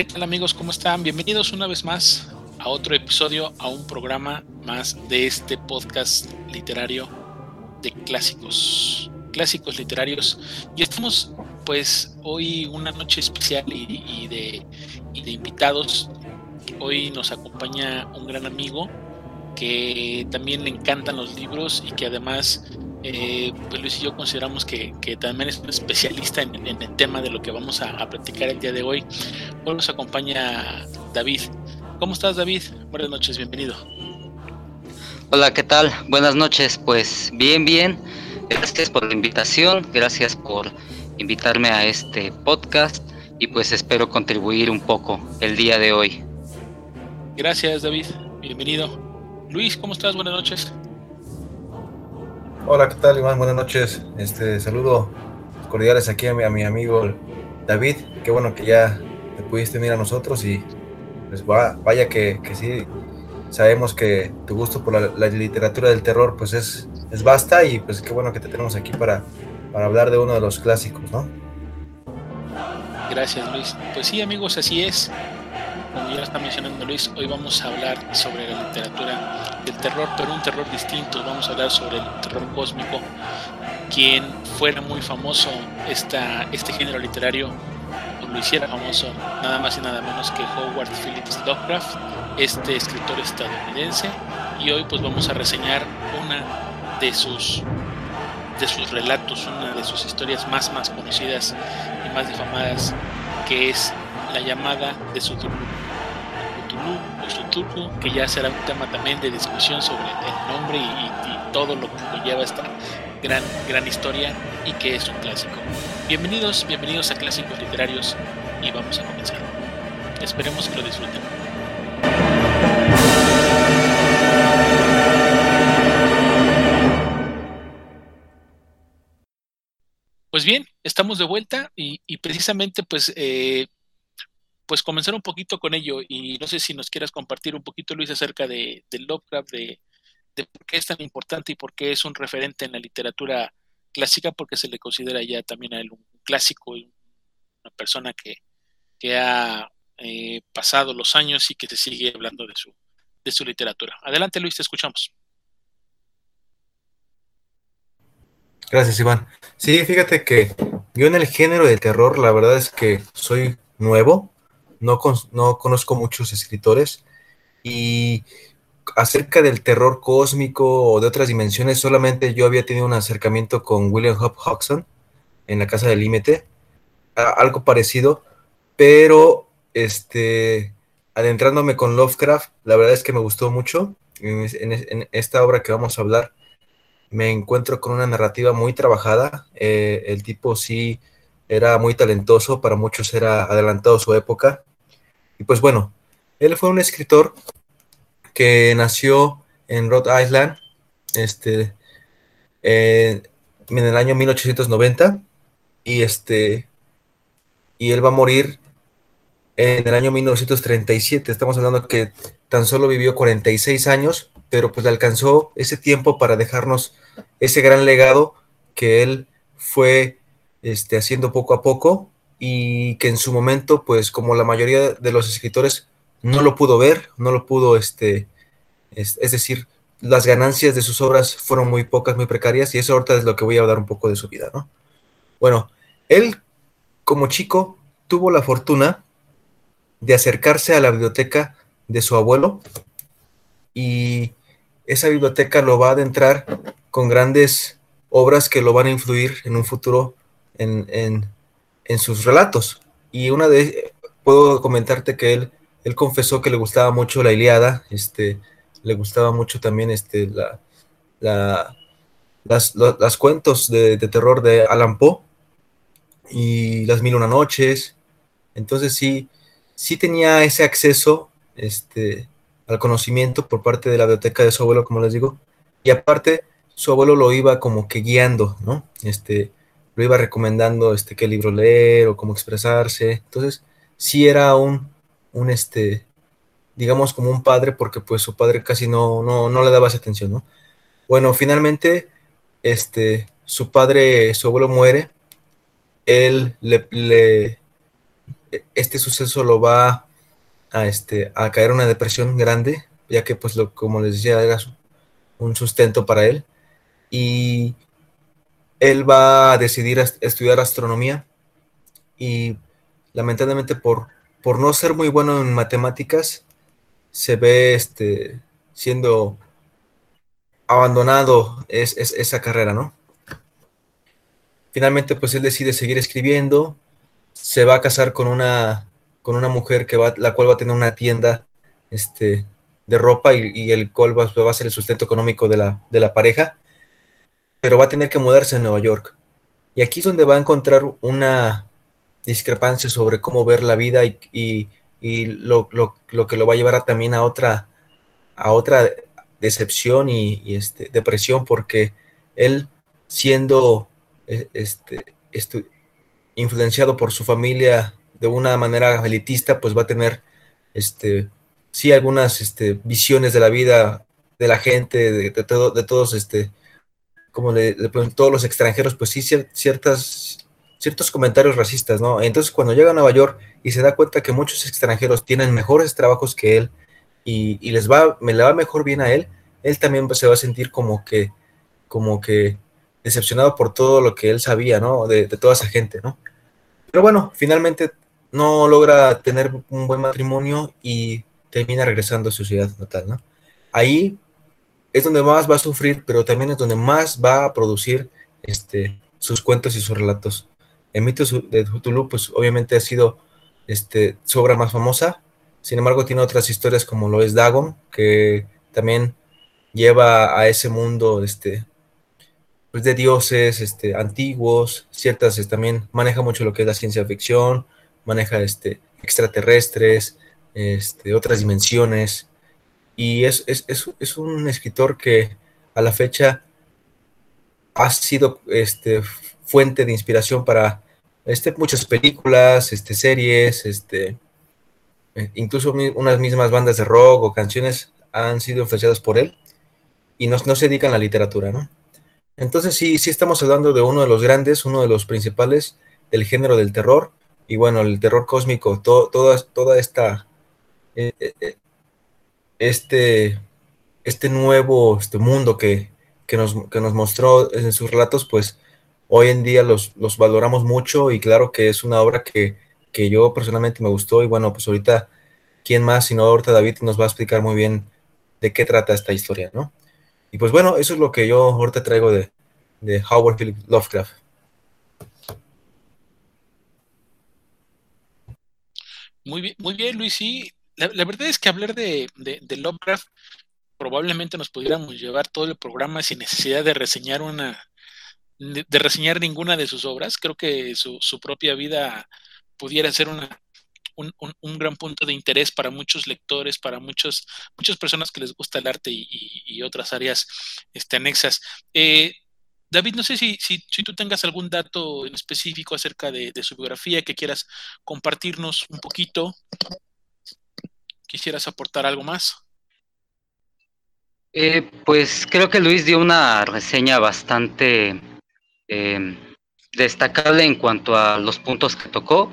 ¿qué tal amigos? ¿Cómo están? Bienvenidos una vez más a otro episodio, a un programa más de este podcast literario de clásicos, clásicos literarios. Y estamos pues hoy una noche especial y, y de invitados. Hoy nos acompaña un gran amigo que también le encantan los libros y que además eh, pues Luis y yo consideramos que, también es un especialista en, el tema de lo que vamos a, platicar el día de hoy. Hoy nos acompaña David. ¿Cómo estás David? Buenas noches, bienvenido. Hola, ¿qué tal? Buenas noches, pues bien, bien. Gracias por la invitación, gracias por invitarme a este podcast y pues espero contribuir un poco el día de hoy. Gracias David, bienvenido. Luis, ¿cómo estás? Buenas noches. Hola, ¿qué tal, Iván? Buenas noches. Este saludo cordiales aquí a mi, a mi amigo David. Qué bueno que ya te pudiste unir a nosotros y pues vaya que, que sí, sabemos que tu gusto por la, literatura del terror pues es, es basta y pues qué bueno que te tenemos aquí para, para hablar de uno de los clásicos, ¿no? Gracias, Luis. Pues sí, amigos, así es como ya está mencionando Luis, hoy vamos a hablar sobre la literatura del terror, pero un terror distinto. Vamos a hablar sobre el terror cósmico, quien fuera muy famoso esta, este género literario, o lo hiciera famoso nada más y nada menos que Howard Phillips Lovecraft, este escritor estadounidense. Y hoy pues vamos a reseñar una de sus de sus relatos, una de sus historias más más conocidas y más difamadas, que es la llamada de su o que ya será un tema también de discusión sobre el nombre y, todo lo que lleva esta gran, gran historia y que es un clásico. Bienvenidos, bienvenidos a Clásicos Literarios y vamos a comenzar. Esperemos que lo disfruten. Pues bien, estamos de vuelta y, precisamente pues eh, pues comenzar un poquito con ello y no sé si nos quieras compartir un poquito, Luis, acerca de, Lovecraft, de, por qué es tan importante y por qué es un referente en la literatura clásica, porque se le considera ya también a él un clásico y una persona que, ha eh, pasado los años y que te sigue hablando de su, de su literatura. Adelante, Luis, te escuchamos. Gracias, Iván. Sí, fíjate que yo en el género de terror, la verdad es que soy nuevo no, no conozco muchos escritores y acerca del terror cósmico o de otras dimensiones, solamente yo había tenido un acercamiento con William Hop Hodgson en la Casa del Límite, algo parecido, pero este, adentrándome con Lovecraft, la verdad es que me gustó mucho. En, esta obra que vamos a hablar, me encuentro con una narrativa muy trabajada. Eh, el tipo sí era muy talentoso, para muchos era adelantado su época. Y pues bueno, él fue un escritor que nació en Rhode Island este, en el año 1890 y, este, y él va a morir en el año 1937. Estamos hablando que tan solo vivió 46 años, pero pues alcanzó ese tiempo para dejarnos ese gran legado que él fue este, haciendo poco a poco y que en su momento, pues como la mayoría de los escritores, no lo pudo ver, no lo pudo, este, es, decir, las ganancias de sus obras fueron muy pocas, muy precarias, y eso ahorita es lo que voy a hablar un poco de su vida, ¿no? Bueno, él como chico tuvo la fortuna de acercarse a la biblioteca de su abuelo y esa biblioteca lo va a adentrar con grandes obras que lo van a influir en un futuro en, en sus relatos. Y una de, puedo comentarte que él, él confesó que le gustaba mucho la Iliada, este, le gustaba mucho también este, la, la las, cuentos de, terror de Alan Poe y las mil una noches. Entonces sí, sí tenía ese acceso este, al conocimiento por parte de la biblioteca de su abuelo, como les digo. Y aparte, su abuelo lo iba como que guiando, ¿no? Este, lo iba recomendando este, qué libro leer o cómo expresarse. Entonces, sí era un, un este, digamos, como un padre, porque pues su padre casi no, no, le daba esa atención, ¿no? Bueno, finalmente, este, su padre, su abuelo muere, él le, este suceso lo va a, este, a caer una depresión grande, ya que, pues, lo, como les decía, era un sustento para él. Y él va a decidir estudiar astronomía y lamentablemente por, por no ser muy bueno en matemáticas, se ve este, siendo abandonado es, esa carrera, ¿no? Finalmente, pues él decide seguir escribiendo, se va a casar con una, con una mujer que va, la cual va a tener una tienda este, de ropa y, el cual va, a ser el sustento económico de la, de la pareja, pero va a tener que mudarse a Nueva York. Y aquí es donde va a encontrar una discrepancia sobre cómo ver la vida y, lo, que lo va a llevar también a otra, a otra decepción y, este, depresión porque él siendo e, este, influenciado por su familia de una manera elitista, pues va a tener este, sí algunas este, visiones de la vida de la gente, de, todo, de todos, este, como de, todos los extranjeros, pues sí, ciertas, ciertos comentarios racistas, ¿no? Entonces cuando llega a Nueva York y se da cuenta que muchos extranjeros tienen mejores trabajos que él, y, les va, me le va mejor bien a él, él también se va a sentir como que, como que decepcionado por todo lo que él sabía, ¿no? De, toda esa gente, ¿no? Pero bueno, finalmente no logra tener un buen matrimonio y termina regresando a su ciudad natal, ¿no? Ahí es donde más va a sufrir, pero también es donde más va a producir este, sus cuentos y sus relatos. El mito de Cthulhu, pues obviamente ha sido este, su obra más famosa, sin embargo, tiene otras historias como lo es Dagon, que también lleva a ese mundo este, pues de dioses este, antiguos, ciertas, este, también maneja mucho lo que es la ciencia ficción, maneja este, extraterrestres, este, otras dimensiones, y es, es, es, un escritor que a la fecha ha sido este, fuente de inspiración para este, muchas películas, este, series, este, eh, incluso unas mismas bandas de rock o canciones han sido influenciadas por él y no, se dedican a la literatura, ¿no? Entonces sí, sí estamos hablando de uno de los grandes, uno de los principales del género del terror y bueno, el terror cósmico, toda, toda esta, eh, eh, este, este nuevo este mundo que, nos, nos mostró en sus relatos, pues hoy en día los, los valoramos mucho y claro que es una obra que que yo personalmente me gustó y bueno, pues ahorita, ¿quién más sino ahorita David nos va a explicar muy bien de qué trata esta historia, ¿no? Y pues bueno, eso es lo que yo ahorita traigo de, Howard Philip Lovecraft. Muy bien, muy bien, Luis. Sí, la, verdad es que hablar de, Lovecraft probablemente nos pudiéramos llevar todo el programa sin necesidad de reseñar una, de, reseñar ninguna de sus obras. Creo que su, su propia vida pudiera ser una, un, gran punto de interés para muchos lectores, para muchos, muchas personas que les gusta el arte y, otras áreas este, anexas. Eh, David, no sé si, si, tú tengas algún dato en específico acerca de, su biografía que quieras compartirnos un poquito. ¿Quisieras aportar algo más? Eh, pues creo que Luis dio una reseña bastante eh, destacable en cuanto a los puntos que tocó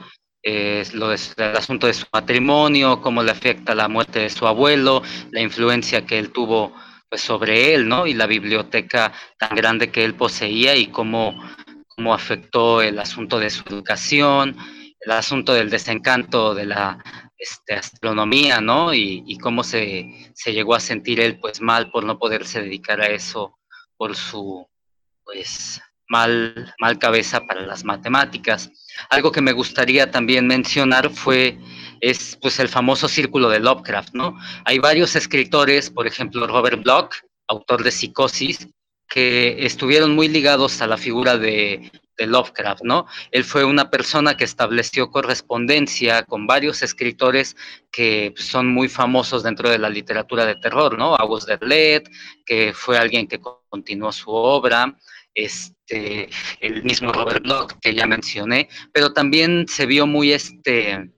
lo el asunto de su matrimonio, cómo le afecta la muerte de su abuelo, la influencia que él tuvo pues, sobre él, ¿no? Y la biblioteca tan grande que él poseía y cómo, cómo afectó el asunto de su educación, el asunto del desencanto de la este, astronomía, ¿no? Y, cómo se, se, llegó a sentir él pues mal por no poderse dedicar a eso por su pues mal, mal cabeza para las matemáticas. Algo que me gustaría también mencionar fue es pues el famoso círculo de Lovecraft, ¿no? Hay varios escritores, por ejemplo Robert Bloch, autor de Psicosis, que estuvieron muy ligados a la figura de, de, Lovecraft, ¿no? Él fue una persona que estableció correspondencia con varios escritores que son muy famosos dentro de la literatura de terror, ¿no? August Derlet, que fue alguien que continuó su obra, este, el mismo Robert Bloch que ya mencioné, pero también se vio muy este,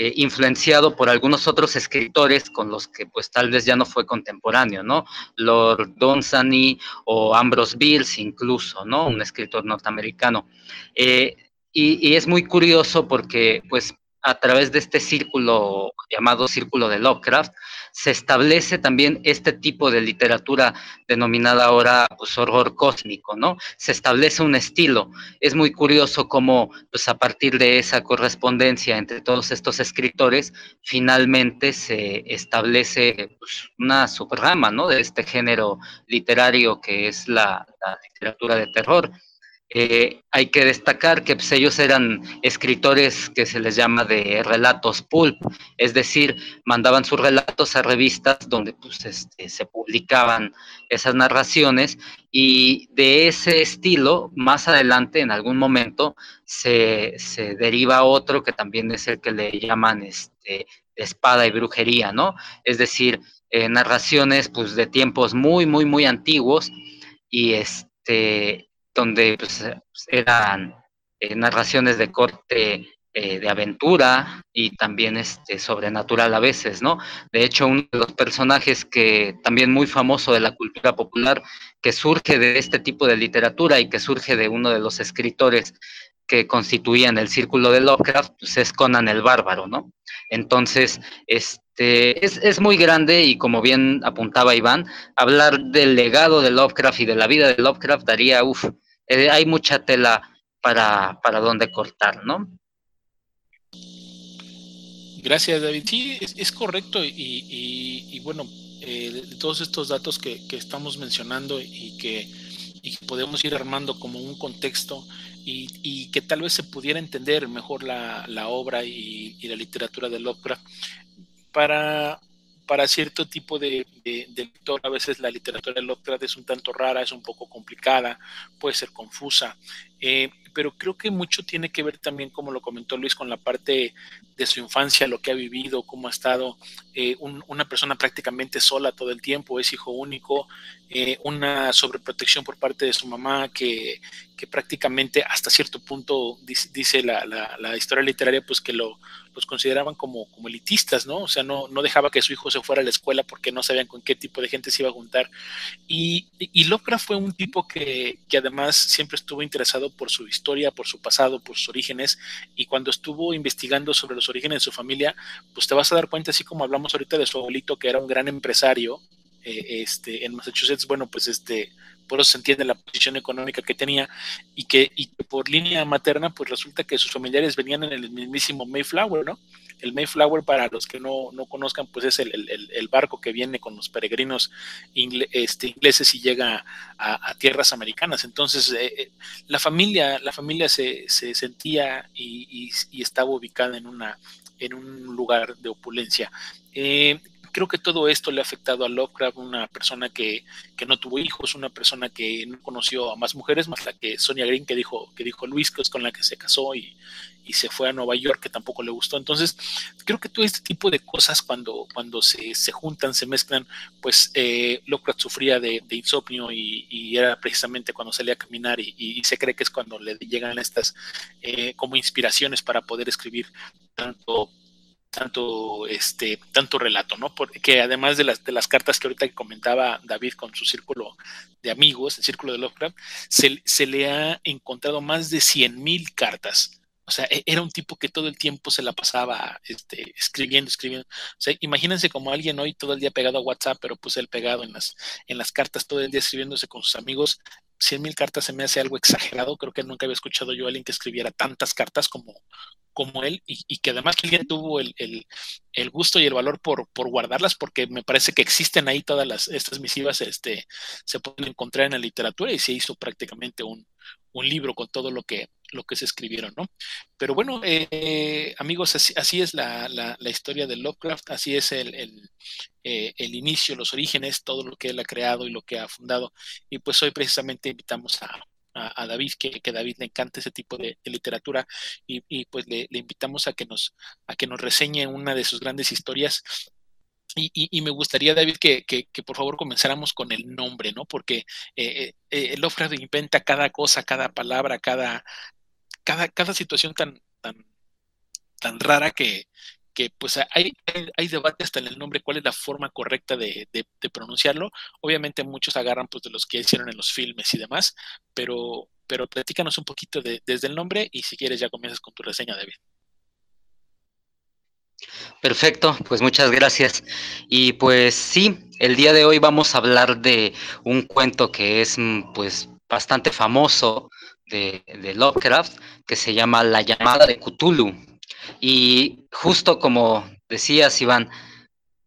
eh, influenciado por algunos otros escritores con los que pues tal vez ya no fue contemporáneo, ¿no? Lord Dunsany o Ambrose Bierce incluso, ¿no? Un escritor norteamericano. Eh, y, y, es muy curioso porque pues a través de este círculo llamado círculo de Lovecraft, se establece también este tipo de literatura denominada ahora pues, horror cósmico, ¿no? Se establece un estilo. Es muy curioso cómo, pues a partir de esa correspondencia entre todos estos escritores, finalmente se establece pues, una subrama, ¿no? De este género literario que es la literatura de terror eh, hay que destacar que pues, ellos eran escritores que se les llama de relatos pulp, es decir, mandaban sus relatos a revistas donde pues, este, se publicaban esas narraciones y de ese estilo, más adelante, en algún momento, se, deriva otro que también es el que le llaman este, espada y brujería, ¿no? Es decir, eh, narraciones pues, de tiempos muy, muy, muy antiguos y este donde pues, eran eh, narraciones de corte eh, de aventura y también este, sobrenatural a veces, ¿no? De hecho, uno de los personajes que también muy famoso de la cultura popular, que surge de este tipo de literatura y que surge de uno de los escritores que constituían el círculo de Lovecraft, pues es Conan el Bárbaro, ¿no? Entonces, este, es, es, muy grande y como bien apuntaba Iván, hablar del legado de Lovecraft y de la vida de Lovecraft daría, uff, eh, hay mucha tela para, para donde cortar, ¿no? Gracias, David. Sí, es, correcto y, bueno, eh, todos estos datos que, estamos mencionando y que, podemos ir armando como un contexto y, que tal vez se pudiera entender mejor la, obra y, la literatura de Lovecraft para, para cierto tipo de, lector, a veces la literatura de Lovecraft es un tanto rara, es un poco complicada, puede ser confusa, eh, pero creo que mucho tiene que ver también, como lo comentó Luis, con la parte de su infancia, lo que ha vivido, cómo ha estado eh, una persona prácticamente sola todo el tiempo, es hijo único, eh, una sobreprotección por parte de su mamá que, prácticamente hasta cierto punto dice, la, la, historia literaria, pues que lo, los consideraban como, como elitistas, ¿no? O sea, no, no dejaba que su hijo se fuera a la escuela porque no sabían con qué tipo de gente se iba a juntar. Y, y Lovecraft fue un tipo que, que además siempre estuvo interesado por su historia, por su pasado, por sus orígenes, y cuando estuvo investigando sobre los orígenes de su familia, pues te vas a dar cuenta, así como hablamos ahorita de su abuelito, que era un gran empresario eh, este, en Massachusetts, bueno, pues este, por eso se entiende la posición económica que tenía, y que, y por línea materna, pues resulta que sus familiares venían en el mismísimo Mayflower, ¿no? El Mayflower, para los que no, conozcan, pues es el, barco que viene con los peregrinos este, ingleses y llega a, tierras americanas. Entonces, eh, eh, la familia, la familia se, sentía y, estaba ubicada en, una, en un lugar de opulencia. Eh, creo que todo esto le ha afectado a Lovecraft, una persona que, no tuvo hijos, una persona que no conoció a más mujeres, más la que Sonia Green, que dijo, que dijo Luis, que es con la que se casó y, se fue a Nueva York, que tampoco le gustó. Entonces, creo que todo este tipo de cosas, cuando, cuando se, juntan, se mezclan, pues eh, Lovecraft sufría de, insomnio y, era precisamente cuando salía a caminar y, se cree que es cuando le llegan estas eh, como inspiraciones para poder escribir tanto tanto este tanto relato, ¿no? Porque además de las de las cartas que ahorita comentaba David con su círculo de amigos, el círculo de Lovecraft, se, se le ha encontrado más de 100 mil cartas. O sea, e, era un tipo que todo el tiempo se la pasaba este, escribiendo, escribiendo. O sea, imagínense como alguien hoy todo el día pegado a WhatsApp, pero pues él pegado en las, en las cartas todo el día escribiéndose con sus amigos. 100 mil cartas se me hace algo exagerado. Creo que nunca había escuchado yo a alguien que escribiera tantas cartas como, como él y, que además alguien tuvo el, gusto y el valor por, por, guardarlas porque me parece que existen ahí todas las, estas misivas este, se pueden encontrar en la literatura y se hizo prácticamente un, libro con todo lo que, lo que se escribieron, ¿no? Pero bueno, eh, amigos, así, es la, la, historia de Lovecraft, así es el, el, eh, el, inicio, los orígenes, todo lo que él ha creado y lo que ha fundado. Y pues hoy precisamente invitamos a, a, David, que, que, David le encanta ese tipo de, literatura y, pues le, invitamos a que, nos, a que nos reseñe una de sus grandes historias. Y, me gustaría, David, que, que, por favor comenzáramos con el nombre, ¿no? Porque eh, eh, Lovecraft inventa cada cosa, cada palabra, cada, cada, cada situación tan, tan, tan rara que, que pues hay, hay, debate hasta en el nombre, cuál es la forma correcta de, pronunciarlo. Obviamente muchos agarran pues de los que hicieron en los filmes y demás, pero, pero platícanos un poquito de, desde el nombre y si quieres ya comienzas con tu reseña, David. Perfecto, pues muchas gracias. Y pues sí, el día de hoy vamos a hablar de un cuento que es mm, pues bastante famoso de, de Lovecraft, que se llama La llamada de Cthulhu. Y justo como decías, Iván,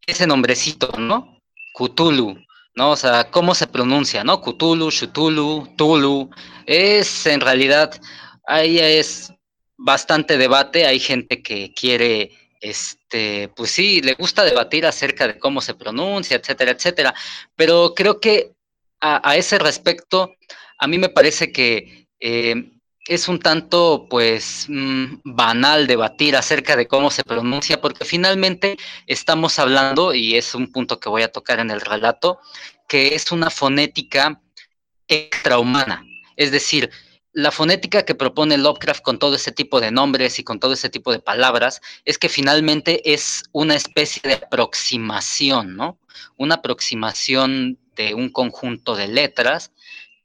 ese nombrecito, ¿no? Cthulhu, ¿no? O sea, ¿cómo se pronuncia, no? Cthulhu, Shutulu, Tulu. Es en realidad, ahí es bastante debate. Hay gente que quiere, este, pues sí, le gusta debatir acerca de cómo se pronuncia, etcétera, etcétera. Pero creo que a, ese respecto, a mí me parece que eh, es un tanto, pues, mm, banal debatir acerca de cómo se pronuncia, porque finalmente estamos hablando, y es un punto que voy a tocar en el relato, que es una fonética extrahumana. Es decir, la fonética que propone Lovecraft con todo ese tipo de nombres y con todo ese tipo de palabras es que finalmente es una especie de aproximación, ¿no? Una aproximación de un conjunto de letras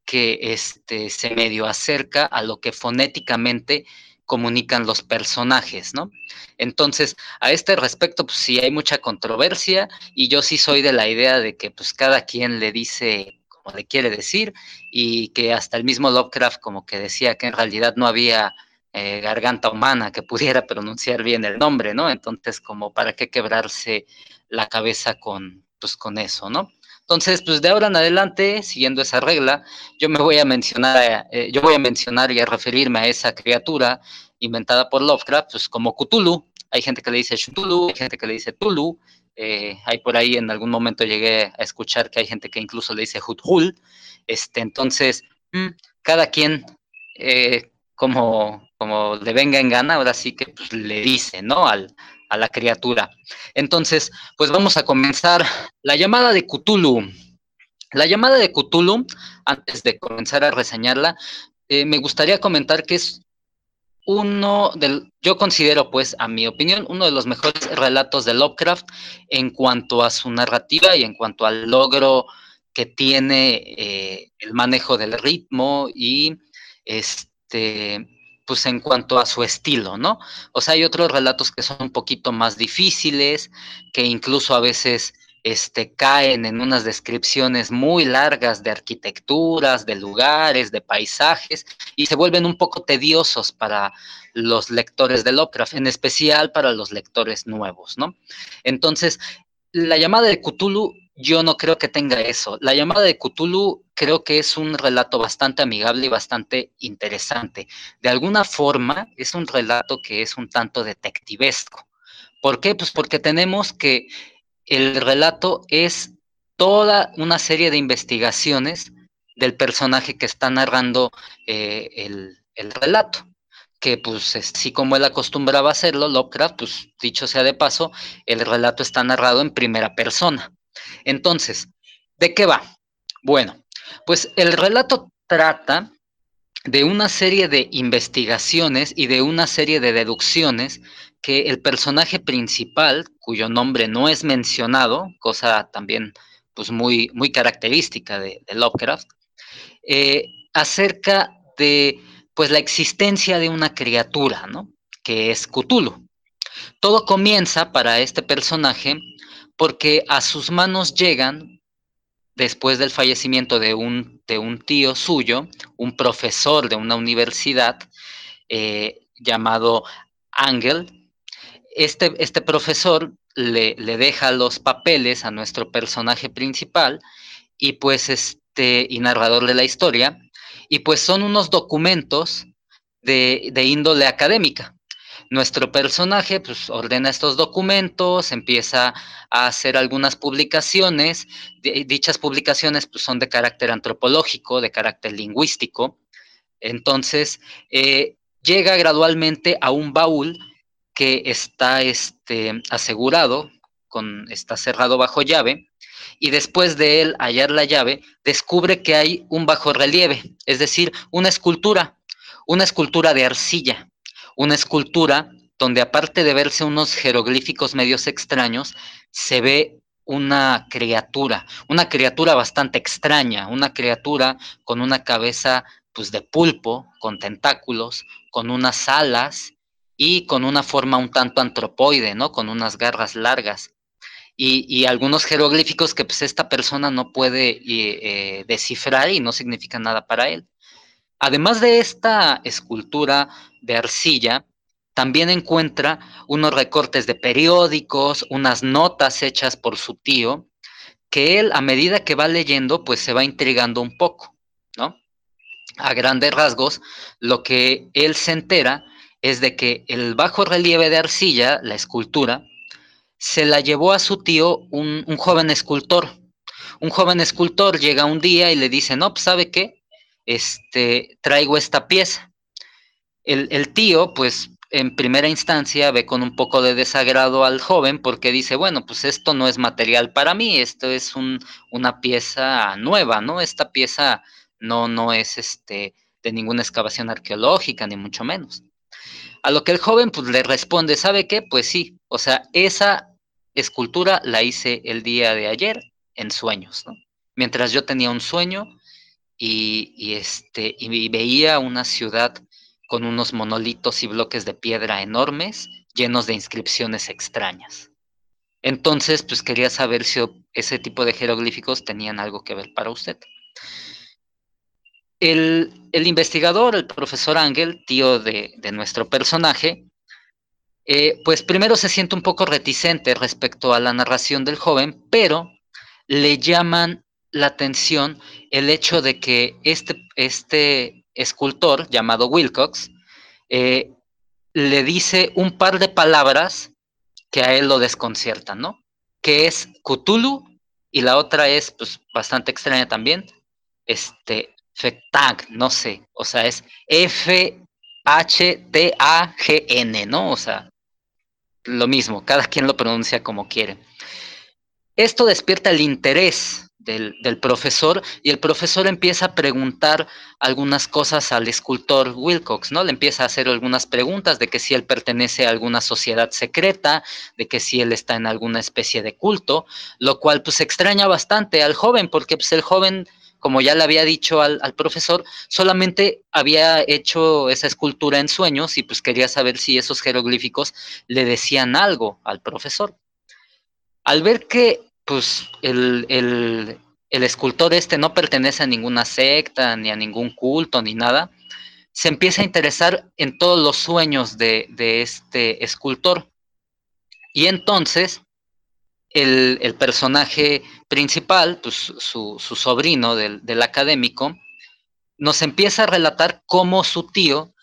que este, se medio acerca a lo que fonéticamente comunican los personajes, ¿no? Entonces, a este respecto, pues sí hay mucha controversia y yo sí soy de la idea de que pues cada quien le dice como le quiere decir y que hasta el mismo Lovecraft como que decía que en realidad no había eh, garganta humana que pudiera pronunciar bien el nombre, ¿no? Entonces, como para qué quebrarse la cabeza con, pues, con eso, ¿no? Entonces, pues de ahora en adelante, siguiendo esa regla, yo me voy a mencionar, eh, yo voy a mencionar y a referirme a esa criatura inventada por Lovecraft, pues como Cthulhu. Hay gente que le dice Cthulhu, hay gente que le dice Tulu. Eh, hay por ahí en algún momento llegué a escuchar que hay gente que incluso le dice Huthul. Este, entonces, mm, cada quien eh, como, como le venga en gana, ahora sí que pues, le dice, ¿no? Al, a la criatura. Entonces, pues vamos a comenzar la llamada de Cthulhu. La llamada de Cthulhu, antes de comenzar a reseñarla, eh, me gustaría comentar que es uno del, yo considero, pues, a mi opinión, uno de los mejores relatos de Lovecraft en cuanto a su narrativa y en cuanto al logro que tiene eh, el manejo del ritmo y este pues en cuanto a su estilo, ¿no? O sea, hay otros relatos que son un poquito más difíciles, que incluso a veces este, caen en unas descripciones muy largas de arquitecturas, de lugares, de paisajes, y se vuelven un poco tediosos para los lectores de Lovecraft, en especial para los lectores nuevos, ¿no? Entonces, la llamada de Cthulhu yo no creo que tenga eso. La llamada de Cthulhu creo que es un relato bastante amigable y bastante interesante. De alguna forma es un relato que es un tanto detectivesco. ¿Por qué? Pues porque tenemos que el relato es toda una serie de investigaciones del personaje que está narrando eh, el, el, relato. Que pues así como él acostumbraba hacerlo, Lovecraft, pues dicho sea de paso, el relato está narrado en primera persona. Entonces, ¿de qué va? Bueno, pues el relato trata de una serie de investigaciones y de una serie de deducciones que el personaje principal, cuyo nombre no es mencionado, cosa también pues muy, muy característica de, Lovecraft, eh, acerca de pues la existencia de una criatura, ¿no? Que es Cthulhu. Todo comienza para este personaje porque a sus manos llegan, después del fallecimiento de un, de un tío suyo, un profesor de una universidad eh, llamado Ángel, este, este profesor le, le, deja los papeles a nuestro personaje principal y pues este, narrador de la historia, y pues son unos documentos de, de índole académica. Nuestro personaje pues, ordena estos documentos, empieza a hacer algunas publicaciones. Dichas publicaciones pues, son de carácter antropológico, de carácter lingüístico. Entonces, eh, llega gradualmente a un baúl que está este, asegurado, con, está cerrado bajo llave, y después de él hallar la llave, descubre que hay un bajo relieve, es decir, una escultura, una escultura de arcilla una escultura donde aparte de verse unos jeroglíficos medios extraños, se ve una criatura, una criatura bastante extraña, una criatura con una cabeza pues de pulpo, con tentáculos, con unas alas y con una forma un tanto antropoide, ¿no? Con unas garras largas. Y, algunos jeroglíficos que pues esta persona no puede eh, eh, descifrar y no significan nada para él. Además de esta escultura de arcilla, también encuentra unos recortes de periódicos, unas notas hechas por su tío, que él a medida que va leyendo, pues se va intrigando un poco, ¿no? A grandes rasgos, lo que él se entera es de que el bajo relieve de arcilla, la escultura, se la llevó a su tío un, joven escultor. Un joven escultor llega un día y le dice, no, pues sabe qué, este, traigo esta pieza. El, tío, pues en primera instancia ve con un poco de desagrado al joven porque dice, bueno, pues esto no es material para mí, esto es un, una pieza nueva, ¿no? Esta pieza no, no es este, de ninguna excavación arqueológica, ni mucho menos. A lo que el joven pues le responde, ¿sabe qué? Pues sí, o sea, esa escultura la hice el día de ayer en sueños, ¿no? Mientras yo tenía un sueño y, este, y veía una ciudad con unos monolitos y bloques de piedra enormes llenos de inscripciones extrañas. Entonces, pues quería saber si ese tipo de jeroglíficos tenían algo que ver para usted. El, investigador, el profesor Ángel, tío de, nuestro personaje, eh, pues primero se siente un poco reticente respecto a la narración del joven, pero le llaman la atención el hecho de que este, este escultor llamado Wilcox eh, le dice un par de palabras que a él lo desconciertan, ¿no? Que es Cthulhu y la otra es pues bastante extraña también, este Fetag, no sé, o sea, es F H T A G N, ¿no? O sea, lo mismo, cada quien lo pronuncia como quiere. Esto despierta el interés del, profesor y el profesor empieza a preguntar algunas cosas al escultor Wilcox, ¿no? Le empieza a hacer algunas preguntas de que si él pertenece a alguna sociedad secreta, de que si él está en alguna especie de culto, lo cual pues extraña bastante al joven porque pues el joven como ya le había dicho al, al, profesor, solamente había hecho esa escultura en sueños y pues quería saber si esos jeroglíficos le decían algo al profesor. Al ver que pues el, escultor este no pertenece a ninguna secta, ni a ningún culto, ni nada, se empieza a interesar en todos los sueños de, este escultor. Y entonces el, personaje principal, pues, su, sobrino del, del, académico, nos empieza a relatar cómo su tío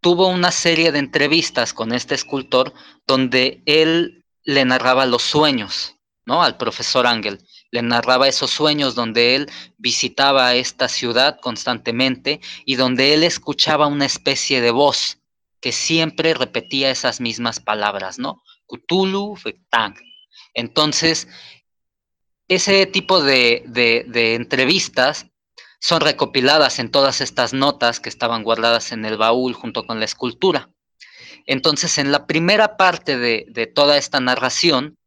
tuvo una serie de entrevistas con este escultor donde él le narraba los sueños al profesor Ángel. Le narraba esos sueños donde él visitaba esta ciudad constantemente y donde él escuchaba una especie de voz que siempre repetía esas mismas palabras, ¿no? Cthulhu, Fetang. Entonces, ese tipo de, entrevistas son recopiladas en todas estas notas que estaban guardadas en el baúl junto con la escultura. Entonces, en la primera parte de toda esta narración,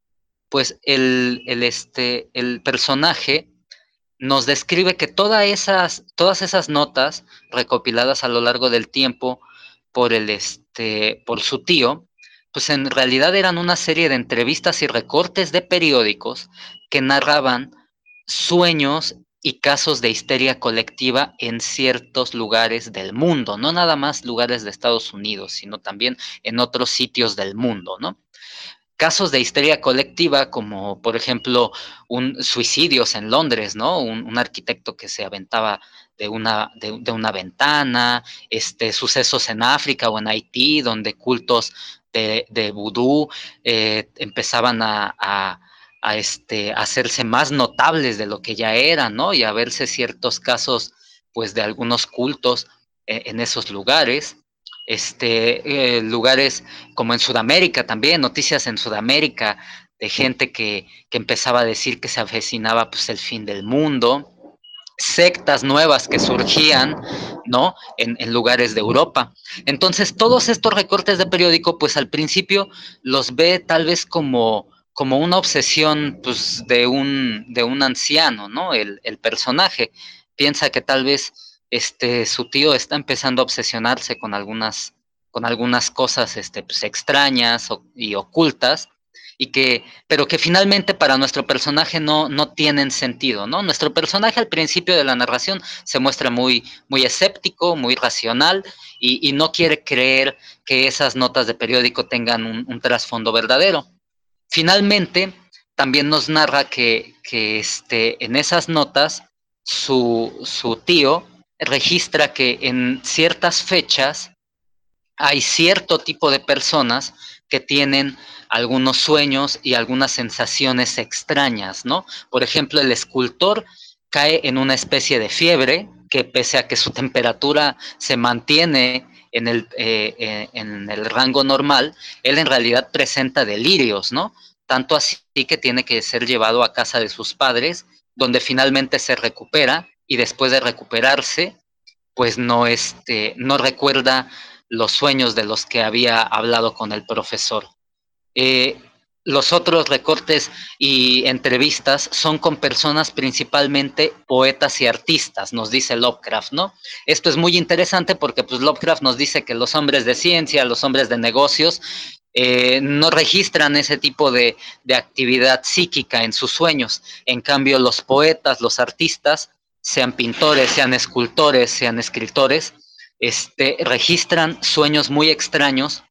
pues el, este, el personaje nos describe que todas esas, todas esas notas recopiladas a lo largo del tiempo por, el, este, por su tío, pues en realidad eran una serie de entrevistas y recortes de periódicos que narraban sueños y casos de histeria colectiva en ciertos lugares del mundo, no nada más lugares de Estados Unidos, sino también en otros sitios del mundo, ¿no? Casos de histeria colectiva, como por ejemplo un suicidios en Londres, ¿no? Un, arquitecto que se aventaba de una, de, una ventana, este, sucesos en África o en Haití, donde cultos de, vudú eh, empezaban a, este, hacerse más notables de lo que ya eran, ¿no? Y a verse ciertos casos, pues, de algunos cultos eh, en esos lugares este, eh, lugares como en Sudamérica también, noticias en Sudamérica de gente que, empezaba a decir que se avecinaba pues el fin del mundo, sectas nuevas que surgían, ¿no? En, lugares de Europa. Entonces, todos estos recortes de periódico, pues al principio los ve tal vez como, como una obsesión, pues, de un, de un anciano, ¿no? El personaje piensa que tal vez este, su tío está empezando a obsesionarse con algunas con algunas cosas este, pues, extrañas y ocultas, y que, pero que finalmente para nuestro personaje no, no tienen sentido, ¿no? Nuestro personaje al principio de la narración se muestra muy, muy escéptico, muy racional y, no quiere creer que esas notas de periódico tengan un, trasfondo verdadero. Finalmente, también nos narra que, que este, en esas notas su, su tío registra que en ciertas fechas hay cierto tipo de personas que tienen algunos sueños y algunas sensaciones extrañas, ¿no? Por ejemplo, el escultor cae en una especie de fiebre que pese a que su temperatura se mantiene en el, eh, eh, en el rango normal, él en realidad presenta delirios, ¿no? Tanto así que tiene que ser llevado a casa de sus padres, donde finalmente se recupera y después de recuperarse, pues no, este, no recuerda los sueños de los que había hablado con el profesor. Eh, los otros recortes y entrevistas son con personas principalmente poetas y artistas, nos dice Lovecraft, ¿no? Esto es muy interesante porque pues Lovecraft nos dice que los hombres de ciencia, los hombres de negocios, eh, no registran ese tipo de, de, actividad psíquica en sus sueños. En cambio, los poetas, los artistas, sean pintores, sean escultores, sean escritores, este, registran sueños muy extraños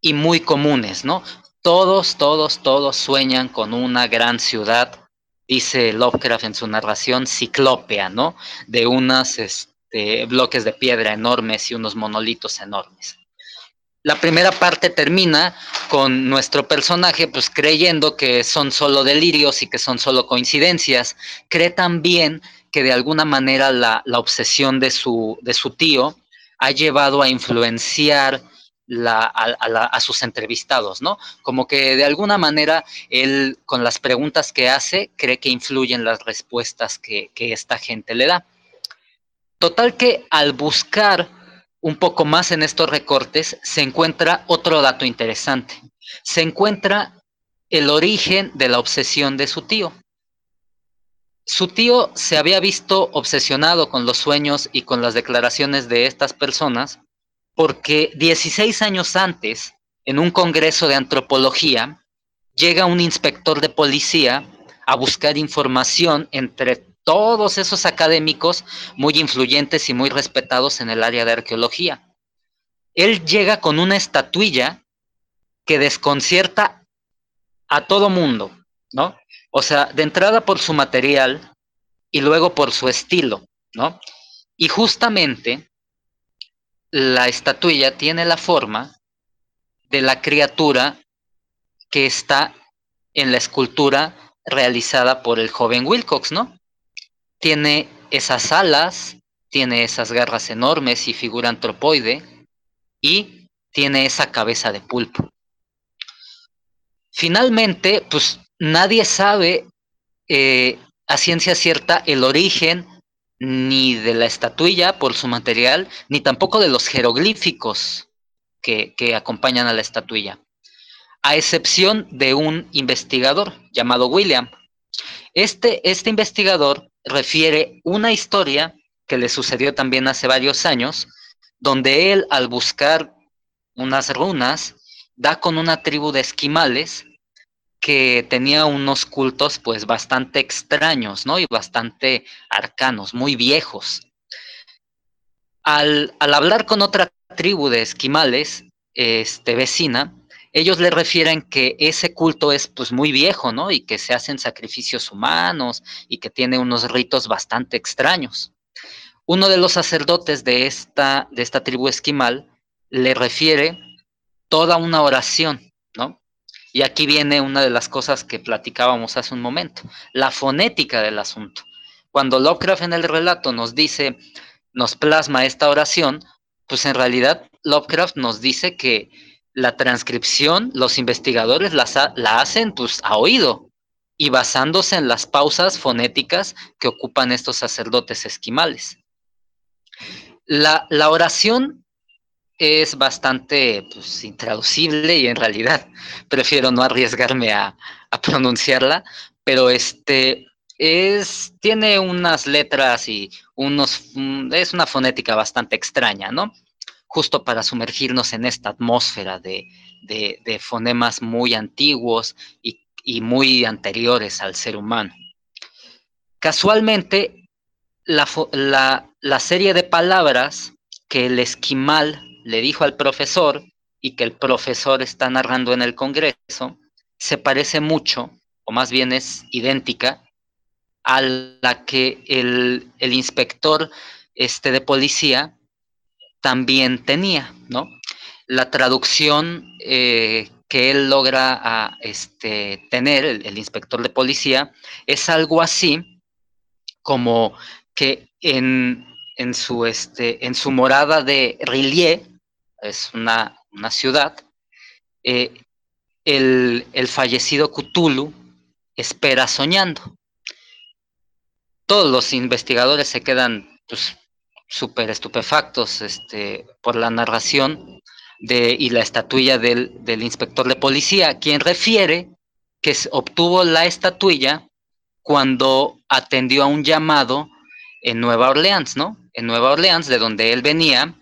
y muy comunes, ¿no? Todos, todos, todos sueñan con una gran ciudad, dice Lovecraft en su narración, ciclópea, ¿no? De unos este, bloques de piedra enormes y unos monolitos enormes. La primera parte termina con nuestro personaje pues creyendo que son solo delirios y que son solo coincidencias. Cree también que de alguna manera la, obsesión de su, de su tío ha llevado a influenciar a, sus entrevistados, ¿no? Como que de alguna manera él, con las preguntas que hace, cree que influyen las respuestas que, esta gente le da. Total que al buscar un poco más en estos recortes, se encuentra otro dato interesante. Se encuentra el origen de la obsesión de su tío. Su tío se había visto obsesionado con los sueños y con las declaraciones de estas personas porque 16 años antes, en un congreso de antropología, llega un inspector de policía a buscar información entre todos esos académicos muy influyentes y muy respetados en el área de arqueología. Él llega con una estatuilla que desconcierta a todo mundo, ¿no? O sea, de entrada por su material y luego por su estilo, ¿no? Y justamente la estatuilla tiene la forma de la criatura que está en la escultura realizada por el joven Wilcox, ¿no? Tiene esas alas, tiene esas garras enormes y figura antropoide, y tiene esa cabeza de pulpo. Finalmente, pues nadie sabe eh, a ciencia cierta el origen ni de la estatuilla por su material, ni tampoco de los jeroglíficos que, acompañan a la estatuilla, a excepción de un investigador llamado William. Este, este investigador refiere una historia que le sucedió también hace varios años, donde él al buscar unas runas da con una tribu de esquimales que tenía unos cultos pues bastante extraños, ¿no? Y bastante arcanos, muy viejos. Al, hablar con otra tribu de esquimales, este, vecina, ellos le refieren que ese culto es pues muy viejo, ¿no? Y que se hacen sacrificios humanos y que tiene unos ritos bastante extraños. Uno de los sacerdotes de esta, de esta tribu esquimal le refiere toda una oración, ¿no? Y aquí viene una de las cosas que platicábamos hace un momento, la fonética del asunto. Cuando Lovecraft en el relato nos dice, nos plasma esta oración, pues en realidad Lovecraft nos dice que la transcripción, los investigadores la, hacen pues a oído y basándose en las pausas fonéticas que ocupan estos sacerdotes esquimales. La oración es bastante pues, intraducible y en realidad prefiero no arriesgarme a, pronunciarla, pero este es, tiene unas letras y unos, mm, es una fonética bastante extraña, ¿no? justo para sumergirnos en esta atmósfera de, fonemas muy antiguos y, muy anteriores al ser humano. Casualmente, la, la serie de palabras que el esquimal le dijo al profesor y que el profesor está narrando en el Congreso, se parece mucho, o más bien es idéntica, a la que el, inspector este, de policía también tenía, ¿no? La traducción eh, que él logra este, tener, el, inspector de policía, es algo así como que en, su, este, en su morada de Rillier, es una, ciudad, eh, el, fallecido Cthulhu espera soñando. Todos los investigadores se quedan pues, súper estupefactos este, por la narración de, y la estatuilla del, del, inspector de policía, quien refiere que obtuvo la estatuilla cuando atendió a un llamado en Nueva Orleans, ¿no? En Nueva Orleans, de donde él venía,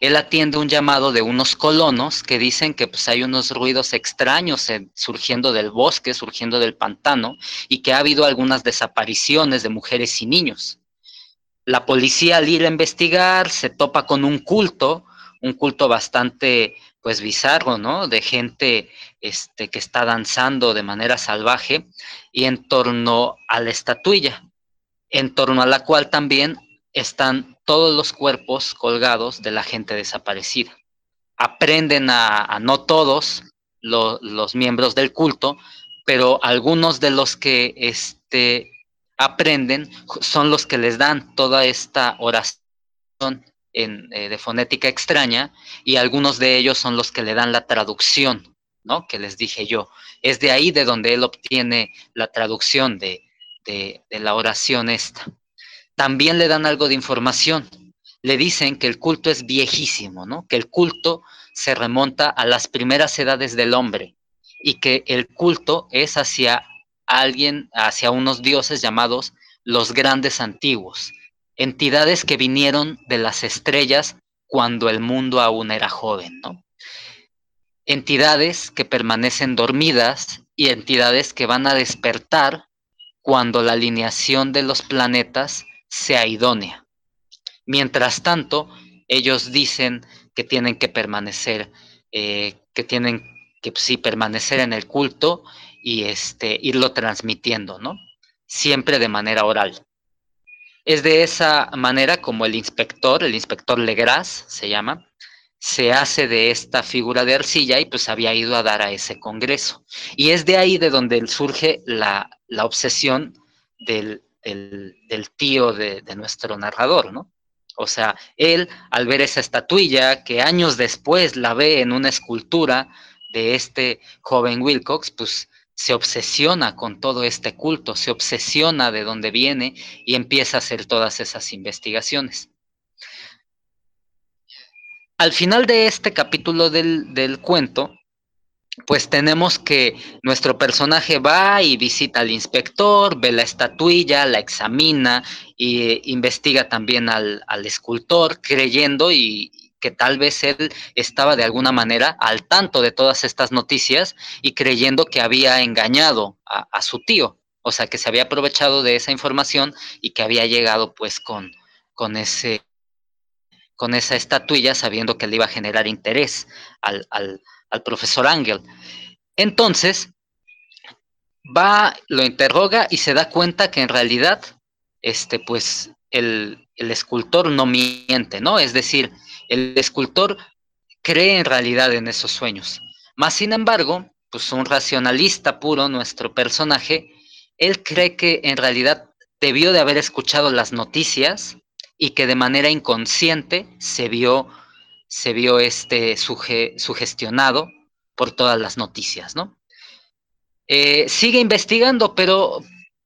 él atiende un llamado de unos colonos que dicen que pues, hay unos ruidos extraños surgiendo del bosque, surgiendo del pantano, y que ha habido algunas desapariciones de mujeres y niños. La policía al ir a investigar se topa con un culto, un culto bastante pues bizarro, ¿no? De gente este, que está danzando de manera salvaje y en torno a la estatuilla, en torno a la cual también están todos los cuerpos colgados de la gente desaparecida. Aprenden a, no todos los miembros del culto, pero algunos de los que este, aprenden son los que les dan toda esta oración en, eh, de fonética extraña y algunos de ellos son los que le dan la traducción, ¿no? Que les dije yo. Es de ahí de donde él obtiene la traducción de, de la oración esta también le dan algo de información. Le dicen que el culto es viejísimo, ¿no? Que el culto se remonta a las primeras edades del hombre y que el culto es hacia alguien, hacia unos dioses llamados los grandes antiguos, entidades que vinieron de las estrellas cuando el mundo aún era joven, ¿no? Entidades que permanecen dormidas y entidades que van a despertar cuando la alineación de los planetas sea idónea. Mientras tanto, ellos dicen que tienen que permanecer, eh, que tienen que sí permanecer en el culto y este, irlo transmitiendo, ¿no? Siempre de manera oral. Es de esa manera como el inspector, el inspector Legras se llama, se hace de esta figura de arcilla y pues había ido a dar a ese congreso. Y es de ahí de donde surge la, la obsesión del, del, tío de, nuestro narrador, ¿no? O sea, él al ver esa estatuilla que años después la ve en una escultura de este joven Wilcox, pues se obsesiona con todo este culto, se obsesiona de dónde viene y empieza a hacer todas esas investigaciones. Al final de este capítulo del, del cuento, pues tenemos que nuestro personaje va y visita al inspector, ve la estatuilla, la examina e investiga también al, escultor, creyendo y que tal vez él estaba de alguna manera al tanto de todas estas noticias y creyendo que había engañado a, a su tío, o sea, que se había aprovechado de esa información y que había llegado pues con, con ese con esa estatuilla sabiendo que le iba a generar interés al, al, al profesor Ángel. Entonces, va, lo interroga y se da cuenta que en realidad, este, pues, el, escultor no miente, ¿no? Es decir, el escultor cree en realidad en esos sueños. Más sin embargo, pues un racionalista puro, nuestro personaje, él cree que en realidad debió de haber escuchado las noticias y que de manera inconsciente se vio se vio este sugestionado por todas las noticias, ¿no? Eh, sigue investigando, pero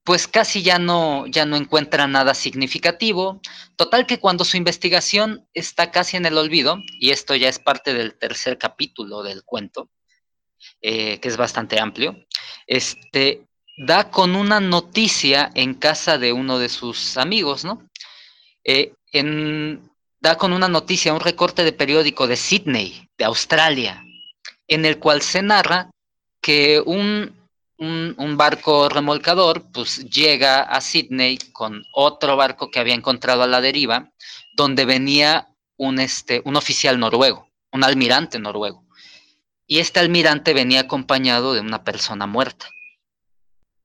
pues casi ya no, ya no encuentra nada significativo. Total que cuando su investigación está casi en el olvido, y esto ya es parte del tercer capítulo del cuento, eh, que es bastante amplio, este, da con una noticia en casa de uno de sus amigos, ¿no? Eh, en, da con una noticia, un recorte de periódico de Sydney, de Australia, en el cual se narra que un, un, barco remolcador pues llega a Sydney con otro barco que había encontrado a la deriva, donde venía un, este, un oficial noruego, un almirante noruego. Y este almirante venía acompañado de una persona muerta.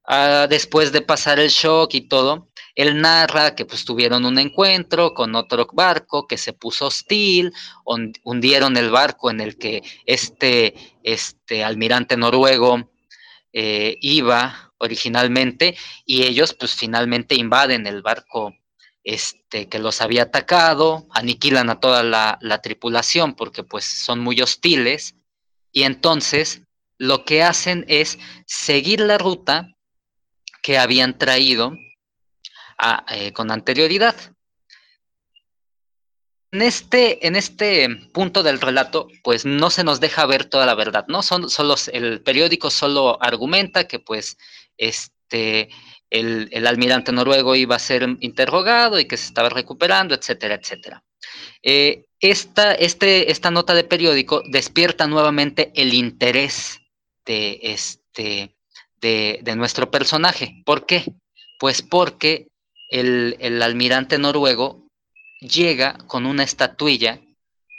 Ah, después de pasar el shock y todo, él narra que pues tuvieron un encuentro con otro barco que se puso hostil, hundieron el barco en el que este, este almirante noruego eh, iba originalmente y ellos pues finalmente invaden el barco este, que los había atacado, aniquilan a toda la, la tripulación porque pues son muy hostiles. Y entonces lo que hacen es seguir la ruta que habían traído eh, con anterioridad. En este, en este punto del relato, pues no se nos deja ver toda la verdad, ¿no? Son, solo, el periódico solo argumenta que pues este, el, almirante noruego iba a ser interrogado y que se estaba recuperando, etcétera, etcétera. Eh, esta, este, esta nota de periódico despierta nuevamente el interés de, este, de, de nuestro personaje. ¿Por qué? Pues porque el, almirante noruego llega con una estatuilla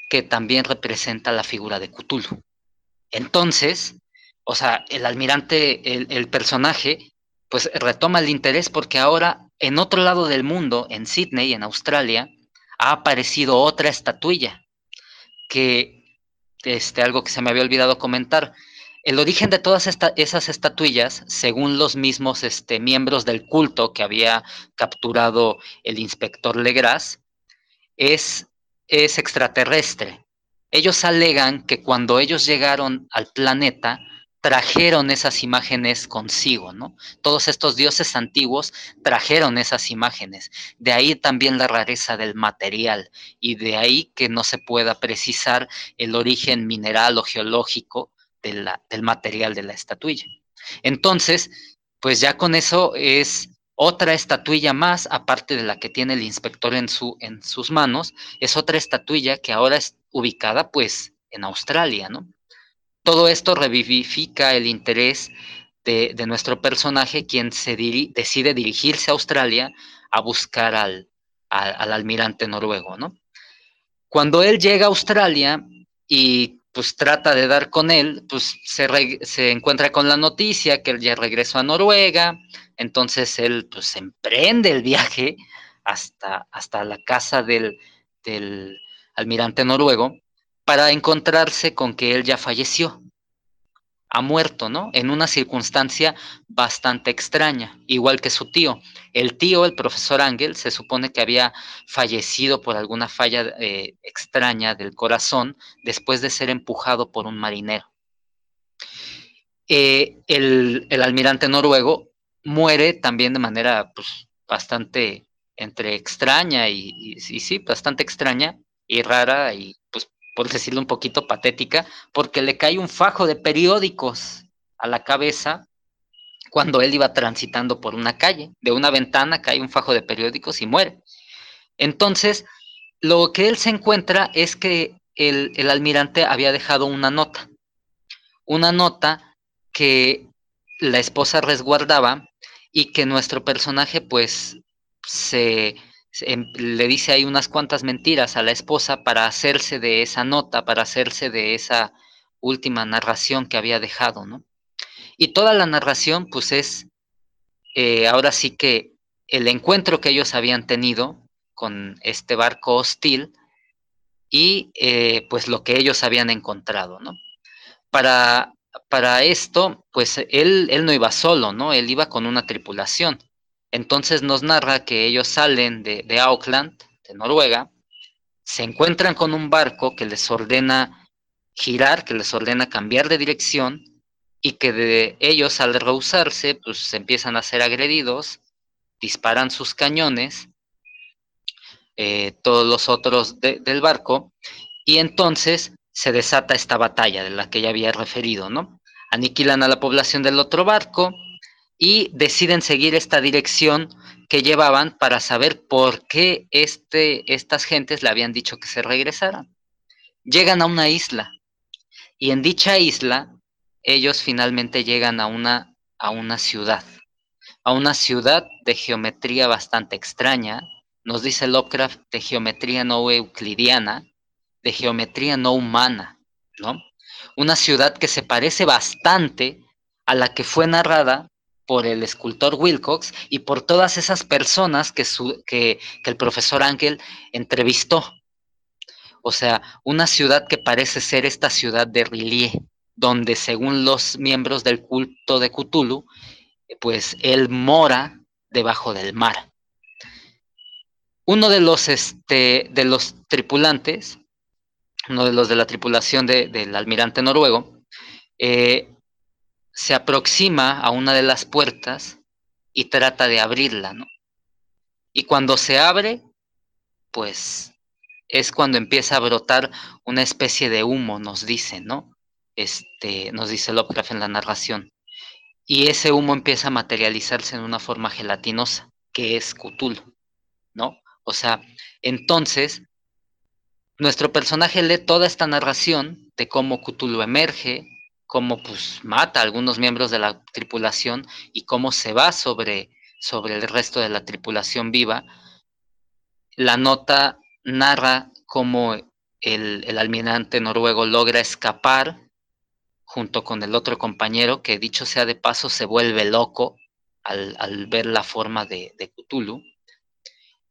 que también representa la figura de Cthulhu. Entonces, o sea, el almirante, el, el, personaje, pues retoma el interés porque ahora en otro lado del mundo, en Sydney, en Australia, ha aparecido otra estatuilla, que, este, algo que se me había olvidado comentar, el origen de todas esas estatuillas, según los mismos este, miembros del culto que había capturado el inspector Legras, es, es extraterrestre. Ellos alegan que cuando ellos llegaron al planeta, trajeron esas imágenes consigo, ¿no? Todos estos dioses antiguos trajeron esas imágenes. De ahí también la rareza del material y de ahí que no se pueda precisar el origen mineral o geológico del material de la estatuilla. Entonces, pues ya con eso es otra estatuilla más, aparte de la que tiene el inspector en, su, en sus manos, es otra estatuilla que ahora es ubicada pues en Australia, ¿no? Todo esto revivifica el interés de, nuestro personaje, quien se decide dirigirse a Australia a buscar al, al almirante noruego, ¿no? Cuando él llega a Australia y pues trata de dar con él, pues se, encuentra con la noticia que él ya regresó a Noruega, entonces él pues emprende el viaje hasta, hasta la casa del, del almirante noruego para encontrarse con que él ya falleció ha muerto, ¿no? En una circunstancia bastante extraña, igual que su tío. El tío, el profesor Ángel, se supone que había fallecido por alguna falla eh, extraña del corazón después de ser empujado por un marinero. Eh, el, almirante noruego muere también de manera pues, bastante entre extraña y, y sí, bastante extraña y rara y pues por decirlo un poquito patética, porque le cae un fajo de periódicos a la cabeza cuando él iba transitando por una calle. De una ventana cae un fajo de periódicos y muere. Entonces, lo que él se encuentra es que el, el almirante había dejado una nota. Una nota que la esposa resguardaba y que nuestro personaje pues se, le dice ahí unas cuantas mentiras a la esposa para hacerse de esa nota, para hacerse de esa última narración que había dejado, ¿no? Y toda la narración, pues es eh, ahora sí que el encuentro que ellos habían tenido con este barco hostil y eh, pues lo que ellos habían encontrado, ¿no? Para, para esto, pues él, él no iba solo, ¿no? Él iba con una tripulación. Entonces nos narra que ellos salen de, Auckland, de Noruega, se encuentran con un barco que les ordena girar, que les ordena cambiar de dirección y que de ellos al rehusarse, pues empiezan a ser agredidos, disparan sus cañones, eh, todos los otros del barco, y entonces se desata esta batalla de la que ya había referido, ¿no? Aniquilan a la población del otro barco, y deciden seguir esta dirección que llevaban para saber por qué este, estas gentes le habían dicho que se regresaran. Llegan a una isla y en dicha isla ellos finalmente llegan a una, a una ciudad, a una ciudad de geometría bastante extraña, nos dice Lovecraft, de geometría no euclidiana, de geometría no humana, ¿no? Una ciudad que se parece bastante a la que fue narrada por el escultor Wilcox y por todas esas personas que, el profesor Ángel entrevistó. O sea, una ciudad que parece ser esta ciudad de Rillier, donde según los miembros del culto de Cthulhu, pues él mora debajo del mar. Uno de los, este, de los tripulantes, uno de los de la tripulación del almirante noruego, eh, se aproxima a una de las puertas y trata de abrirla, ¿no? Y cuando se abre, pues es cuando empieza a brotar una especie de humo, nos dice, ¿no? Este, nos dice Lovecraft en la narración. Y ese humo empieza a materializarse en una forma gelatinosa, que es Cthulhu, ¿no? O sea, entonces, nuestro personaje lee toda esta narración de cómo Cthulhu emerge, cómo pues mata a algunos miembros de la tripulación y cómo se va sobre, sobre el resto de la tripulación viva. La nota narra cómo el, el almirante noruego logra escapar junto con el otro compañero, que dicho sea de paso, se vuelve loco al, ver la forma de, de Cthulhu.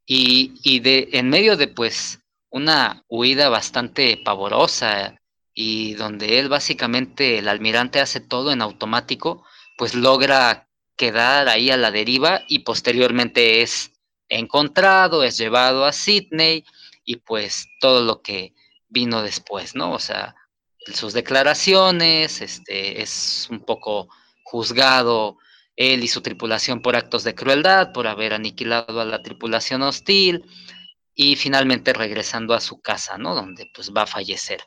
Y, y, de, en medio de pues una huida bastante pavorosa y donde él básicamente, el almirante hace todo en automático, pues logra quedar ahí a la deriva y posteriormente es encontrado, es llevado a Sydney y pues todo lo que vino después, ¿no? O sea, sus declaraciones, este, es un poco juzgado él y su tripulación por actos de crueldad, por haber aniquilado a la tripulación hostil y finalmente regresando a su casa, ¿no? Donde pues va a fallecer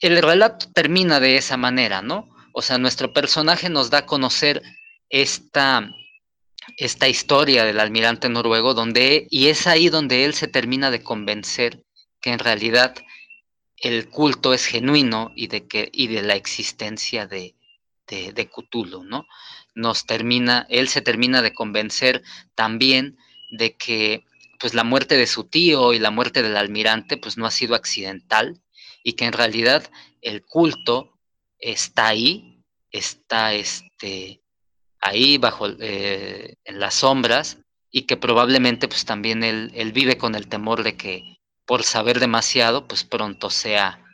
el relato termina de esa manera, ¿no? O sea, nuestro personaje nos da a conocer esta, esta historia del almirante noruego, donde, y es ahí donde él se termina de convencer que en realidad el culto es genuino y de, que, y de la existencia de, de, de Cthulhu, ¿no? Nos termina, él se termina de convencer también de que pues la muerte de su tío y la muerte del almirante pues no ha sido accidental, y que en realidad el culto está ahí, está este, ahí bajo eh, en las sombras y que probablemente pues también él, vive con el temor de que por saber demasiado pues pronto sea,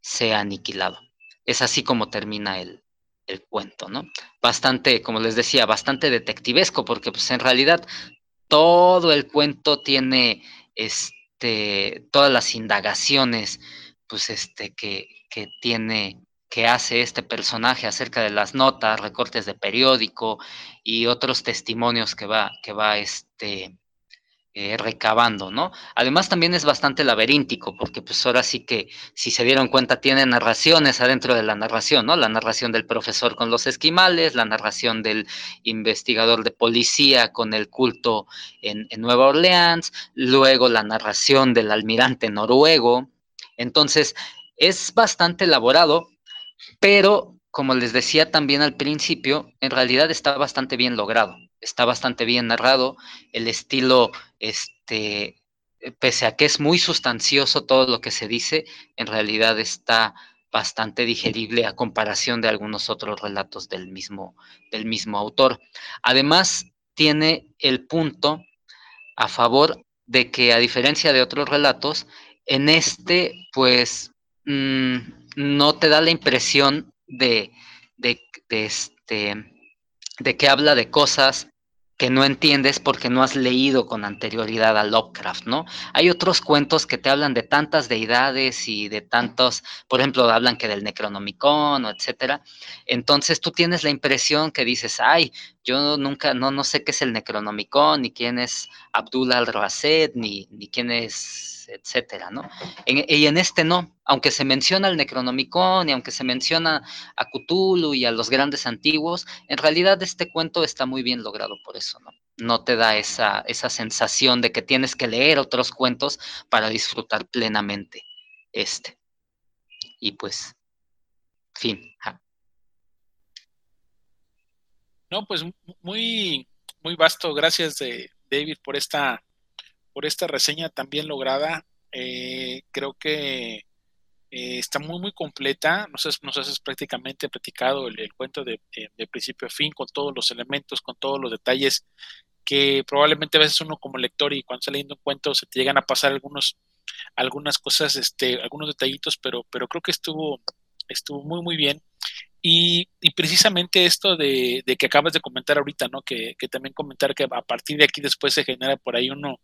sea aniquilado. Es así como termina el, el cuento, ¿no? Bastante, como les decía, bastante detectivesco porque pues en realidad todo el cuento tiene este, todas las indagaciones pues este, que, que tiene, que hace este personaje acerca de las notas, recortes de periódico y otros testimonios que va, que va este, eh, recabando, ¿no? Además también es bastante laberíntico, porque pues ahora sí que, si se dieron cuenta, tiene narraciones adentro de la narración, ¿no? La narración del profesor con los esquimales, la narración del investigador de policía con el culto en, en Nueva Orleans, luego la narración del almirante noruego, entonces, es bastante elaborado, pero como les decía también al principio, en realidad está bastante bien logrado, está bastante bien narrado, el estilo, este, pese a que es muy sustancioso todo lo que se dice, en realidad está bastante digerible a comparación de algunos otros relatos del mismo, del mismo autor. Además, tiene el punto a favor de que, a diferencia de otros relatos, en este, pues, mm, no te da la impresión de, de, este, de que habla de cosas que no entiendes porque no has leído con anterioridad a Lovecraft, ¿no? Hay otros cuentos que te hablan de tantas deidades y de tantos, por ejemplo, hablan que del Necronomicon o etcétera. Entonces tú tienes la impresión que dices, ay, yo nunca, no, no sé qué es el Necronomicon, ni quién es Abdullah al-Rasid, ni, ni quién es, etcétera, ¿no? y en este no, aunque se menciona el Necronomicon y aunque se menciona a Cthulhu y a los grandes antiguos, en realidad este cuento está muy bien logrado por eso, ¿no? no te da esa, esa sensación de que tienes que leer otros cuentos para disfrutar plenamente este. Y pues, fin. No, pues muy, muy vasto. Gracias, de, David, por esta, por esta reseña tan bien lograda. Eh, creo que eh, está muy, muy completa. Nos, has, nos has prácticamente platicado el, cuento de, de, principio a fin, con todos los elementos, con todos los detalles que probablemente a veces uno como lector y cuando está leyendo un cuento se te llegan a pasar algunos, algunas cosas, este, algunos detallitos, pero, pero creo que estuvo, estuvo muy, muy bien. Y, precisamente esto de, que acabas de comentar ahorita, ¿no? Que, también comentar que a partir de aquí después se genera por ahí uno,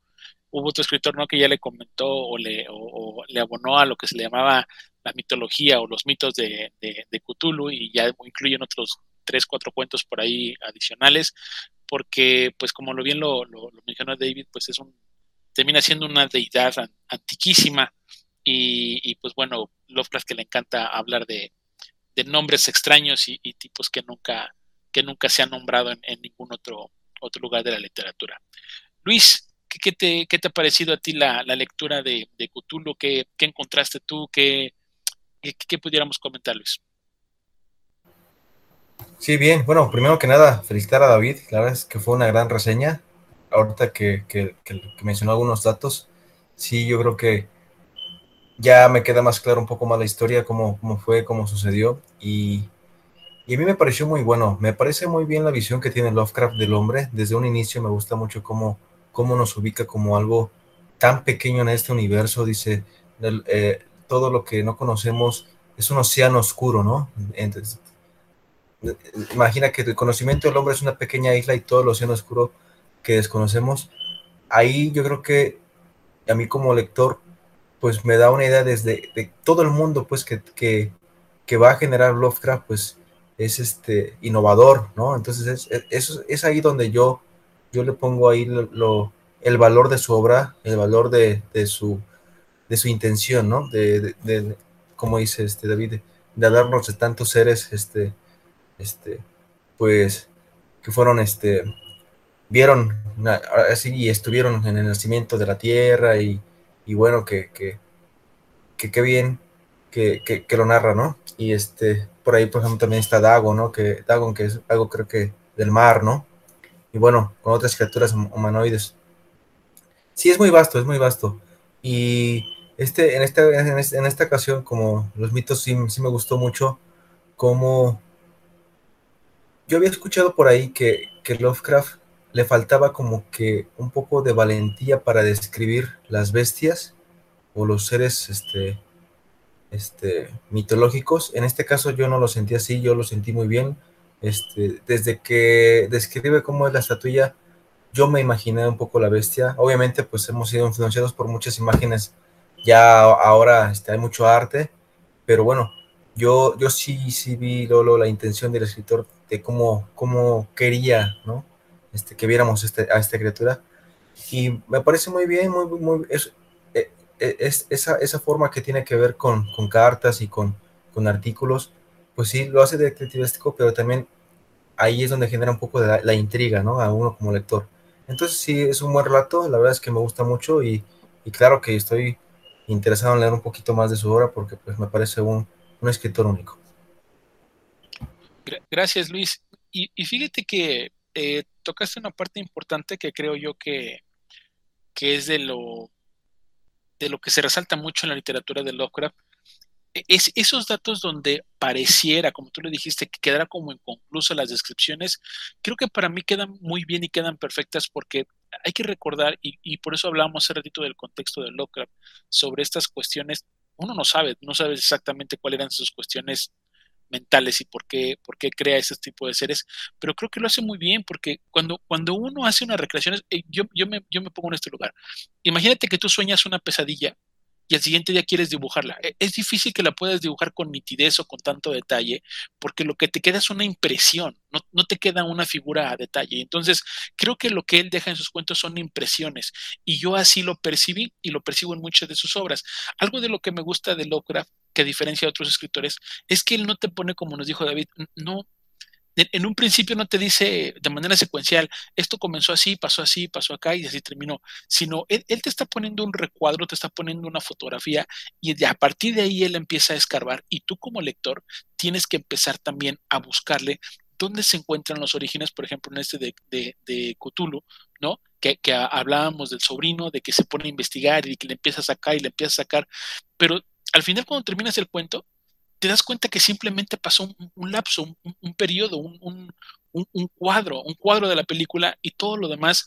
hubo otro escritor, ¿no? Que ya le comentó o le, o, le abonó a lo que se le llamaba la mitología o los mitos de, de, Cthulhu y ya incluyen otros tres, cuatro cuentos por ahí adicionales, porque pues como lo bien lo, mencionó David, pues es un, termina siendo una deidad antiquísima y, pues bueno, Lovecraft que le encanta hablar de, de nombres extraños y, tipos que nunca, que nunca se han nombrado en, ningún otro, otro lugar de la literatura. Luis, ¿qué, te, ha parecido a ti la, lectura de, de Cthulhu? ¿Qué, encontraste tú? ¿Qué, ¿Qué, pudiéramos comentar, Luis? Sí, bien. Bueno, primero que nada, felicitar a David. La verdad es que fue una gran reseña. Ahorita que, que mencionó algunos datos, sí, yo creo que ya me queda más claro un poco más la historia, cómo, fue, cómo sucedió. Y, a mí me pareció muy bueno. Me parece muy bien la visión que tiene Lovecraft del hombre. Desde un inicio me gusta mucho cómo, cómo nos ubica como algo tan pequeño en este universo. Dice, eh, todo lo que no conocemos es un océano oscuro, ¿no? Entonces, imagina que el conocimiento del hombre es una pequeña isla y todo el océano oscuro que desconocemos. Ahí yo creo que a mí como lector pues me da una idea desde de todo el mundo, pues que, que, que, va a generar Lovecraft, pues es este innovador, ¿no? Entonces es, es, es ahí donde yo, yo le pongo ahí lo, el valor de su obra, el valor de, de su, de su intención, ¿no? De, de, como dice este David, de hablarnos de tantos seres, este, este, pues, que fueron, este, vieron así y estuvieron en el nacimiento de la tierra y, y bueno, que, que, que, bien que, que, lo narra, ¿no? Y este, por ahí, por ejemplo, también está Dago, ¿no? Que Dagon, que es algo creo que del mar, ¿no? Y bueno, con otras criaturas humanoides. Sí, es muy vasto, es muy vasto. Y este, en, esta, en, esta ocasión, como los mitos sí, sí me gustó mucho, como yo había escuchado por ahí que, que Lovecraft le faltaba como que un poco de valentía para describir las bestias o los seres este, este, mitológicos. En este caso yo no lo sentí así, yo lo sentí muy bien. Este, desde que describe cómo es la estatuilla, yo me imaginé un poco la bestia. Obviamente pues hemos sido influenciados por muchas imágenes, ya ahora este, hay mucho arte, pero bueno, yo, yo sí, sí vi Lolo la intención del escritor de cómo, cómo quería, ¿no? este, que viéramos este, a esta criatura. Y me parece muy bien, muy, muy, es, eh, eh, es, esa, esa, forma que tiene que ver con, con cartas y con, con, artículos, pues sí, lo hace detectivístico, pero también ahí es donde genera un poco de la, intriga, ¿no? A uno como lector. Entonces sí, es un buen relato, la verdad es que me gusta mucho y, claro que estoy interesado en leer un poquito más de su obra porque pues me parece un, un escritor único. Gracias Luis. Y, fíjate que eh, tocaste una parte importante que creo yo que, que es de lo, de lo que se resalta mucho en la literatura de Lovecraft, es esos datos donde pareciera, como tú le dijiste, que quedara como inconcluso las descripciones, creo que para mí quedan muy bien y quedan perfectas porque hay que recordar, y, y por eso hablábamos hace ratito del contexto de Lovecraft, sobre estas cuestiones, uno no sabe, no sabe exactamente cuáles eran sus cuestiones mentales y por qué, por qué crea ese tipo de seres, pero creo que lo hace muy bien porque cuando, cuando uno hace una recreación, eh, yo, yo, me, yo me pongo en este lugar, imagínate que tú sueñas una pesadilla y al siguiente día quieres dibujarla. E, es difícil que la puedas dibujar con nitidez o con tanto detalle, porque lo que te queda es una impresión, no, no, te queda una figura a detalle. Entonces, creo que lo que él deja en sus cuentos son impresiones, y yo así lo percibí y lo percibo en muchas de sus obras. Algo de lo que me gusta de Lovecraft, que diferencia de otros escritores, es que él no te pone, como nos dijo David, no, en, un principio no te dice de manera secuencial, esto comenzó así, pasó así, pasó acá y así terminó, sino él, te está poniendo un recuadro, te está poniendo una fotografía y a partir de ahí él empieza a escarbar y tú como lector tienes que empezar también a buscarle dónde se encuentran los orígenes, por ejemplo, en este de, de, Cthulhu, ¿no? Que, que, hablábamos del sobrino, de que se pone a investigar y que le empieza a sacar y le empieza a sacar, pero al final cuando terminas el cuento, te das cuenta que simplemente pasó un, lapso, un, periodo, un, cuadro, un cuadro de la película y todo lo demás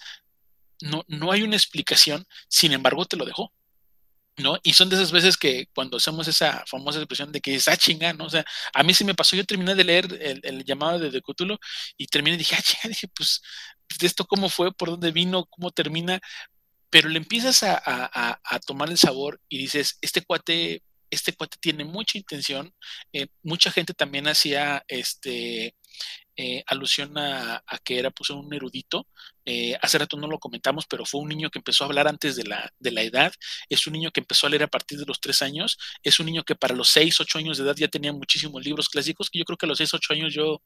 no, no hay una explicación, sin embargo te lo dejó. ¿no? Y son de esas veces que cuando hacemos esa famosa expresión de que es ah, chinga, ¿no? O sea, a mí sí me pasó, yo terminé de leer el, llamado de, de y terminé y dije, ah, chinga, dije, pues, de esto cómo fue, por dónde vino, cómo termina, pero le empiezas a, a tomar el sabor y dices, este cuate este cuate tiene mucha intención. Eh, mucha gente también hacía este, eh, alusión a, que era pues, un erudito. Eh, hace rato no lo comentamos, pero fue un niño que empezó a hablar antes de la, de la edad. Es un niño que empezó a leer a partir de los tres años. Es un niño que para los seis, ocho años de edad ya tenía muchísimos libros clásicos, que yo creo que a los seis, ocho años yo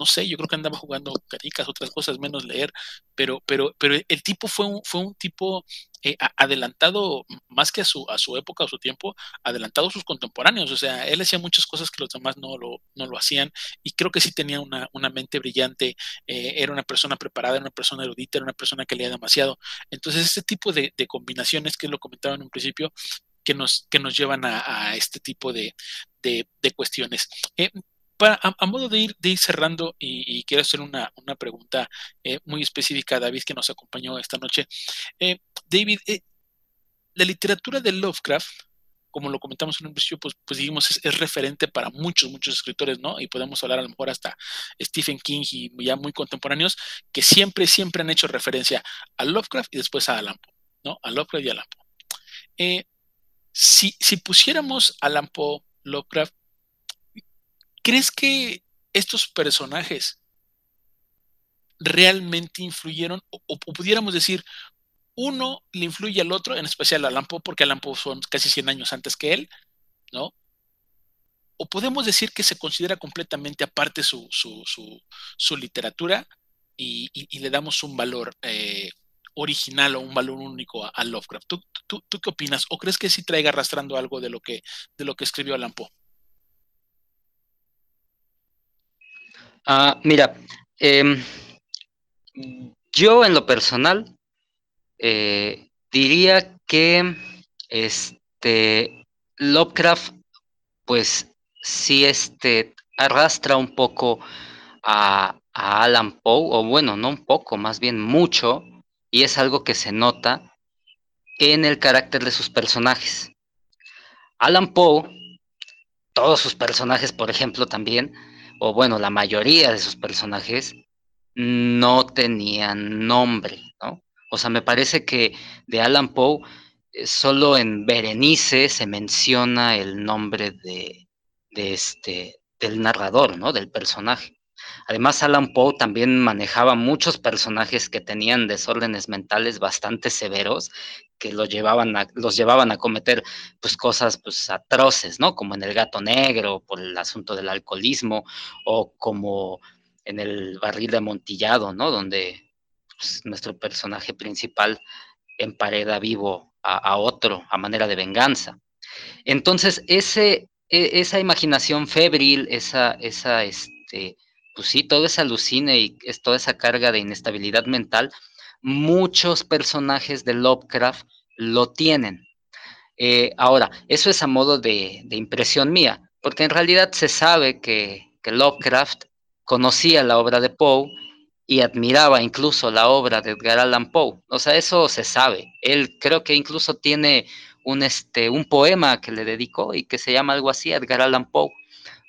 no sé, yo creo que andaba jugando caricas, otras cosas, menos leer, pero, pero, pero el tipo fue un, fue un tipo eh, adelantado, más que a su, a su época, a su tiempo, adelantado a sus contemporáneos, o sea, él hacía muchas cosas que los demás no lo, no lo hacían, y creo que sí tenía una, una mente brillante, eh, era una persona preparada, era una persona erudita, era una persona que leía demasiado. Entonces, este tipo de, de combinaciones que lo comentaba en un principio, que nos, que nos llevan a, este tipo de, de, de cuestiones. Eh, a, modo de ir, cerrando, y, quiero hacer una, pregunta eh, muy específica a David que nos acompañó esta noche. Eh, David, eh, la literatura de Lovecraft, como lo comentamos en un principio, pues, pues es, referente para muchos, muchos escritores, ¿no? Y podemos hablar a lo mejor hasta Stephen King y ya muy contemporáneos, que siempre, siempre han hecho referencia a Lovecraft y después a Alan Poe, ¿no? A Lovecraft y a Alan Poe. si, si pusiéramos Alan Poe, Lovecraft, ¿Crees que estos personajes realmente influyeron o, pudiéramos decir uno le influye al otro, en especial a Lampo, porque Lampo son casi 100 años antes que él, ¿no? O podemos decir que se considera completamente aparte su, su, literatura y, le damos un valor eh, original o un valor único a, Lovecraft. ¿Tú, ¿Tú, qué opinas? ¿O crees que sí traiga arrastrando algo de lo que, de lo que escribió Lampo? Ah, mira, em, yo en lo personal eh, diría que este Lovecraft, pues sí, este arrastra un poco a, a Alan Poe, o bueno, no un poco, más bien mucho, y es algo que se nota en el carácter de sus personajes. Alan Poe, todos sus personajes, por ejemplo, también, o bueno, la mayoría de sus personajes no tenían nombre, ¿no? O sea, me parece que de Alan Poe eh, solo en Berenice se menciona el nombre de, este, del narrador, ¿no? Del personaje. Además, Alan Poe también manejaba muchos personajes que tenían desórdenes mentales bastante severos, que los llevaban a, los llevaban a cometer pues, cosas pues, atroces, ¿no? Como en El Gato Negro, por el asunto del alcoholismo, o como en el barril de amontillado, ¿no? Donde pues, nuestro personaje principal empareda vivo a, otro a manera de venganza. Entonces, ese, e, esa imaginación febril, esa, esa, este, pues sí, todo ese alucine y toda esa carga de inestabilidad mental, muchos personajes de Lovecraft lo tienen. Eh, ahora, eso es a modo de, impresión mía, porque en realidad se sabe que, Lovecraft conocía la obra de Poe y admiraba incluso la obra de Edgar Allan Poe. O sea, eso se sabe. Él creo que incluso tiene un, este, un poema que le dedicó y que se llama algo así, Edgar Allan Poe.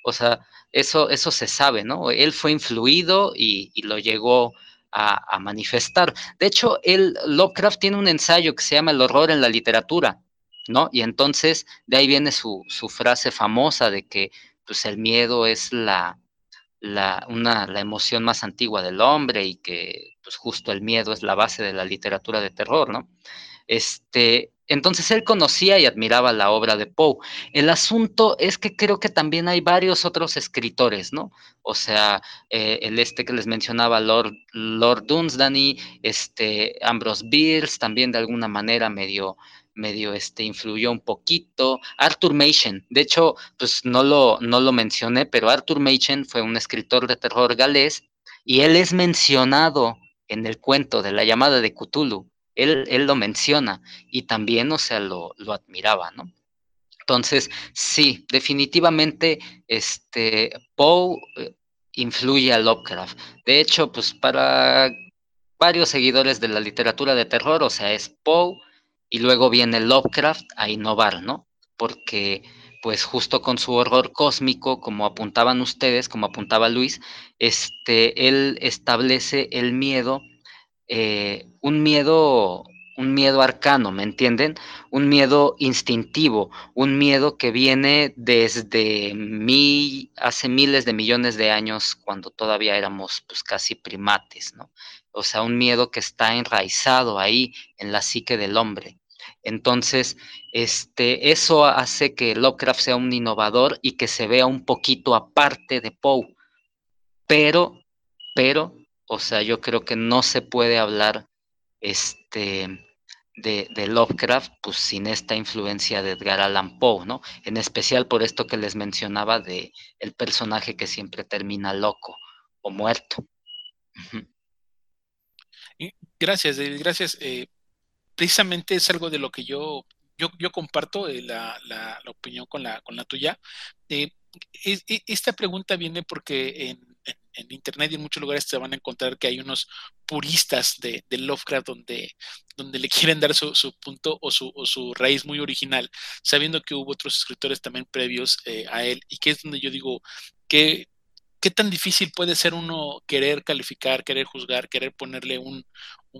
O sea, eso, eso se sabe, ¿no? Él fue influido y, lo llegó a, manifestar. De hecho, él, Lovecraft tiene un ensayo que se llama El horror en la literatura, ¿no? Y entonces de ahí viene su, frase famosa de que pues, el miedo es la, la, una, la emoción más antigua del hombre y que pues, justo el miedo es la base de la literatura de terror, ¿no? Este, entonces él conocía y admiraba la obra de Poe. El asunto es que creo que también hay varios otros escritores, ¿no? O sea, eh, el este que les mencionaba, Lord, Lord Dunsany, este, Ambrose Bierce, también de alguna manera medio, medio este, influyó un poquito. Arthur Machen, de hecho, pues no lo, no lo mencioné, pero Arthur Machen fue un escritor de terror galés y él es mencionado en el cuento de la llamada de Cthulhu él, lo menciona y también, o sea, lo, admiraba, ¿no? Entonces, sí, definitivamente, este, Poe eh, influye a Lovecraft. De hecho, pues para varios seguidores de la literatura de terror, o sea, es Poe y luego viene Lovecraft a innovar, ¿no? Porque pues justo con su horror cósmico, como apuntaban ustedes, como apuntaba Luis, este, él establece el miedo eh, un miedo, un miedo arcano, ¿me entienden? Un miedo instintivo, un miedo que viene desde mi, hace miles de millones de años, cuando todavía éramos pues casi primates, ¿no? O sea, un miedo que está enraizado ahí en la psique del hombre. Entonces, este, eso hace que Lovecraft sea un innovador y que se vea un poquito aparte de Poe. Pero, pero o sea, yo creo que no se puede hablar este, de, Lovecraft pues, sin esta influencia de Edgar Allan Poe, ¿no? En especial por esto que les mencionaba de el personaje que siempre termina loco o muerto. Gracias, Gracias. Eh, precisamente es algo de lo que yo, yo, yo comparto eh, la, la, opinión con la, con la tuya. Eh, esta pregunta viene porque en en internet y en muchos lugares se van a encontrar que hay unos puristas de, Lovecraft donde, donde le quieren dar su, punto o su, su, raíz muy original, sabiendo que hubo otros escritores también previos eh, a él y que es donde yo digo que ¿qué tan difícil puede ser uno querer calificar, querer juzgar, querer ponerle un,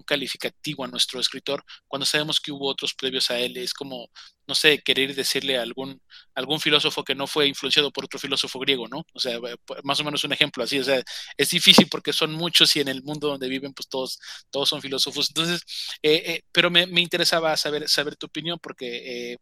calificativo a nuestro escritor cuando sabemos que hubo otros previos a él? Es como, no sé, querer decirle a algún, algún filósofo que no fue influenciado por otro filósofo griego, ¿no? O sea, más o menos un ejemplo así, o sea, es difícil porque son muchos y en el mundo donde viven, pues todos, todos son filósofos. Entonces, eh, eh, pero me, interesaba saber, saber tu opinión porque... Eh,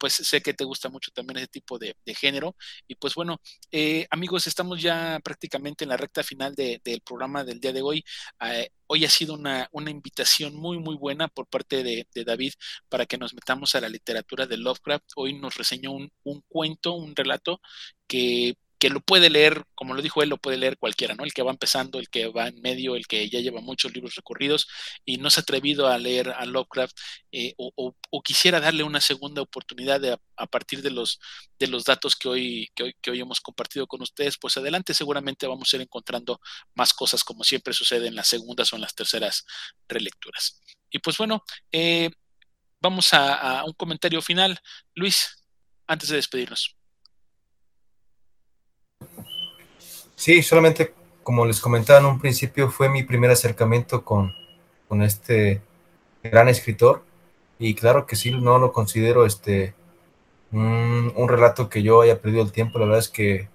pues sé que te gusta mucho también ese tipo de, género. Y pues bueno, eh, amigos, estamos ya prácticamente en la recta final del programa del día de hoy. Eh, hoy ha sido una, invitación muy, muy buena por parte de, David para que nos metamos a la literatura de Lovecraft. Hoy nos reseñó un, un cuento, un relato que que lo puede leer, como lo dijo él, lo puede leer cualquiera, ¿no? El que va empezando, el que va en medio, el que ya lleva muchos libros recorridos y no se ha atrevido a leer a Lovecraft eh, o, quisiera darle una segunda oportunidad a, partir de los, de los datos que hoy, que hoy, que, hoy, hemos compartido con ustedes, pues adelante seguramente vamos a ir encontrando más cosas como siempre sucede en las segundas o en las terceras relecturas. Y pues bueno, eh, vamos a un comentario final. Luis, antes de despedirnos. Sí, solamente como les comentaba en un principio, fue mi primer acercamiento con, este gran escritor. Y claro que sí, no lo considero este un, relato que yo haya perdido el tiempo. La verdad es que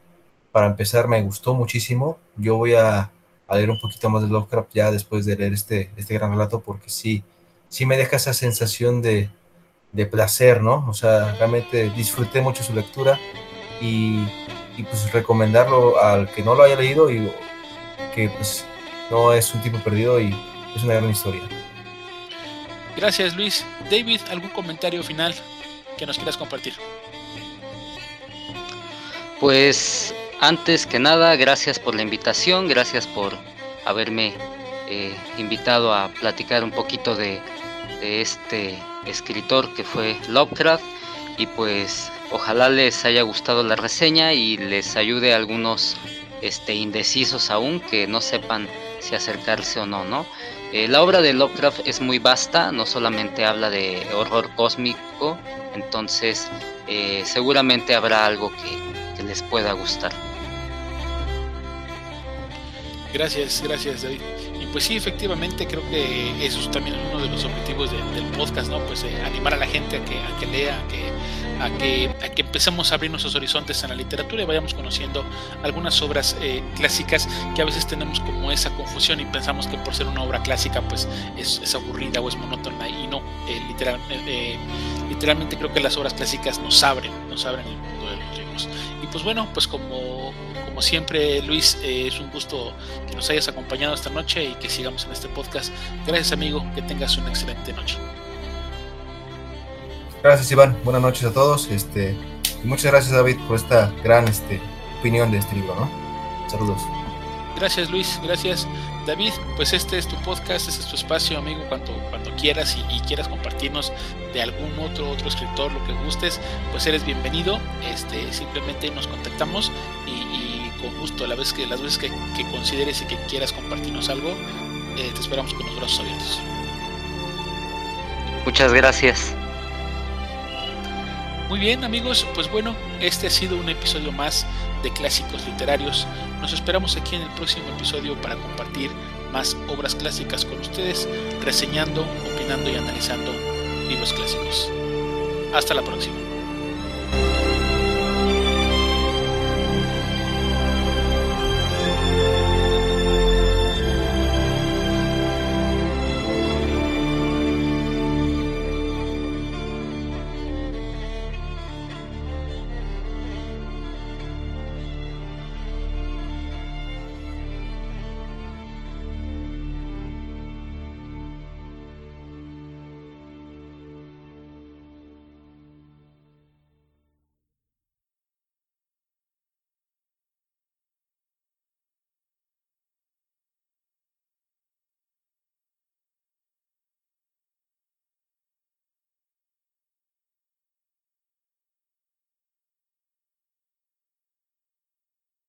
para empezar me gustó muchísimo. Yo voy a, leer un poquito más de Lovecraft ya después de leer este, este gran relato porque sí, sí me deja esa sensación de, de placer, ¿no? O sea, realmente disfruté mucho su lectura y y pues recomendarlo al que no lo haya leído y que pues no es un tipo perdido y es una gran historia. Gracias Luis. David, ¿algún comentario final que nos quieras compartir? Pues antes que nada, gracias por la invitación, gracias por haberme eh, invitado a platicar un poquito de, de este escritor que fue Lovecraft y pues Ojalá les haya gustado la reseña y les ayude a algunos este, indecisos aún que no sepan si acercarse o no, ¿no? Eh, la obra de Lovecraft es muy vasta, no solamente habla de horror cósmico, entonces eh, seguramente habrá algo que, les pueda gustar. Gracias, gracias David. Pues sí, efectivamente creo que eso es también uno de los objetivos del podcast, ¿no? Pues eh, animar a la gente a que, a que lea, a que a que, a empecemos a abrir nuestros horizontes en la literatura y vayamos conociendo algunas obras eh, clásicas que a veces tenemos como esa confusión y pensamos que por ser una obra clásica pues es, aburrida o es monótona y no, eh, literalmente. Eh, literalmente creo que las obras clásicas nos abren, nos abren el mundo de los libros. Y pues bueno, pues como, como siempre, Luis, eh, es un gusto que nos hayas acompañado esta noche y que sigamos en este podcast. Gracias, amigo, que tengas una excelente noche. Gracias, Iván. Buenas noches a todos. Este, y muchas gracias, David, por esta gran este, opinión de este libro, ¿no? Saludos. Gracias Luis, gracias David. Pues este es tu podcast, este es tu espacio, amigo, cuando, cuando quieras y, quieras compartirnos de algún otro otro escritor, lo que gustes, pues eres bienvenido. Este, simplemente nos contactamos y, con gusto, la vez que, las veces que, consideres y que quieras compartirnos algo, eh, te esperamos con los brazos abiertos. Muchas gracias. Muy bien amigos, pues bueno, este ha sido un episodio más de Clásicos Literarios. Nos esperamos aquí en el próximo episodio para compartir más obras clásicas con ustedes, reseñando, opinando y analizando libros clásicos. Hasta la próxima.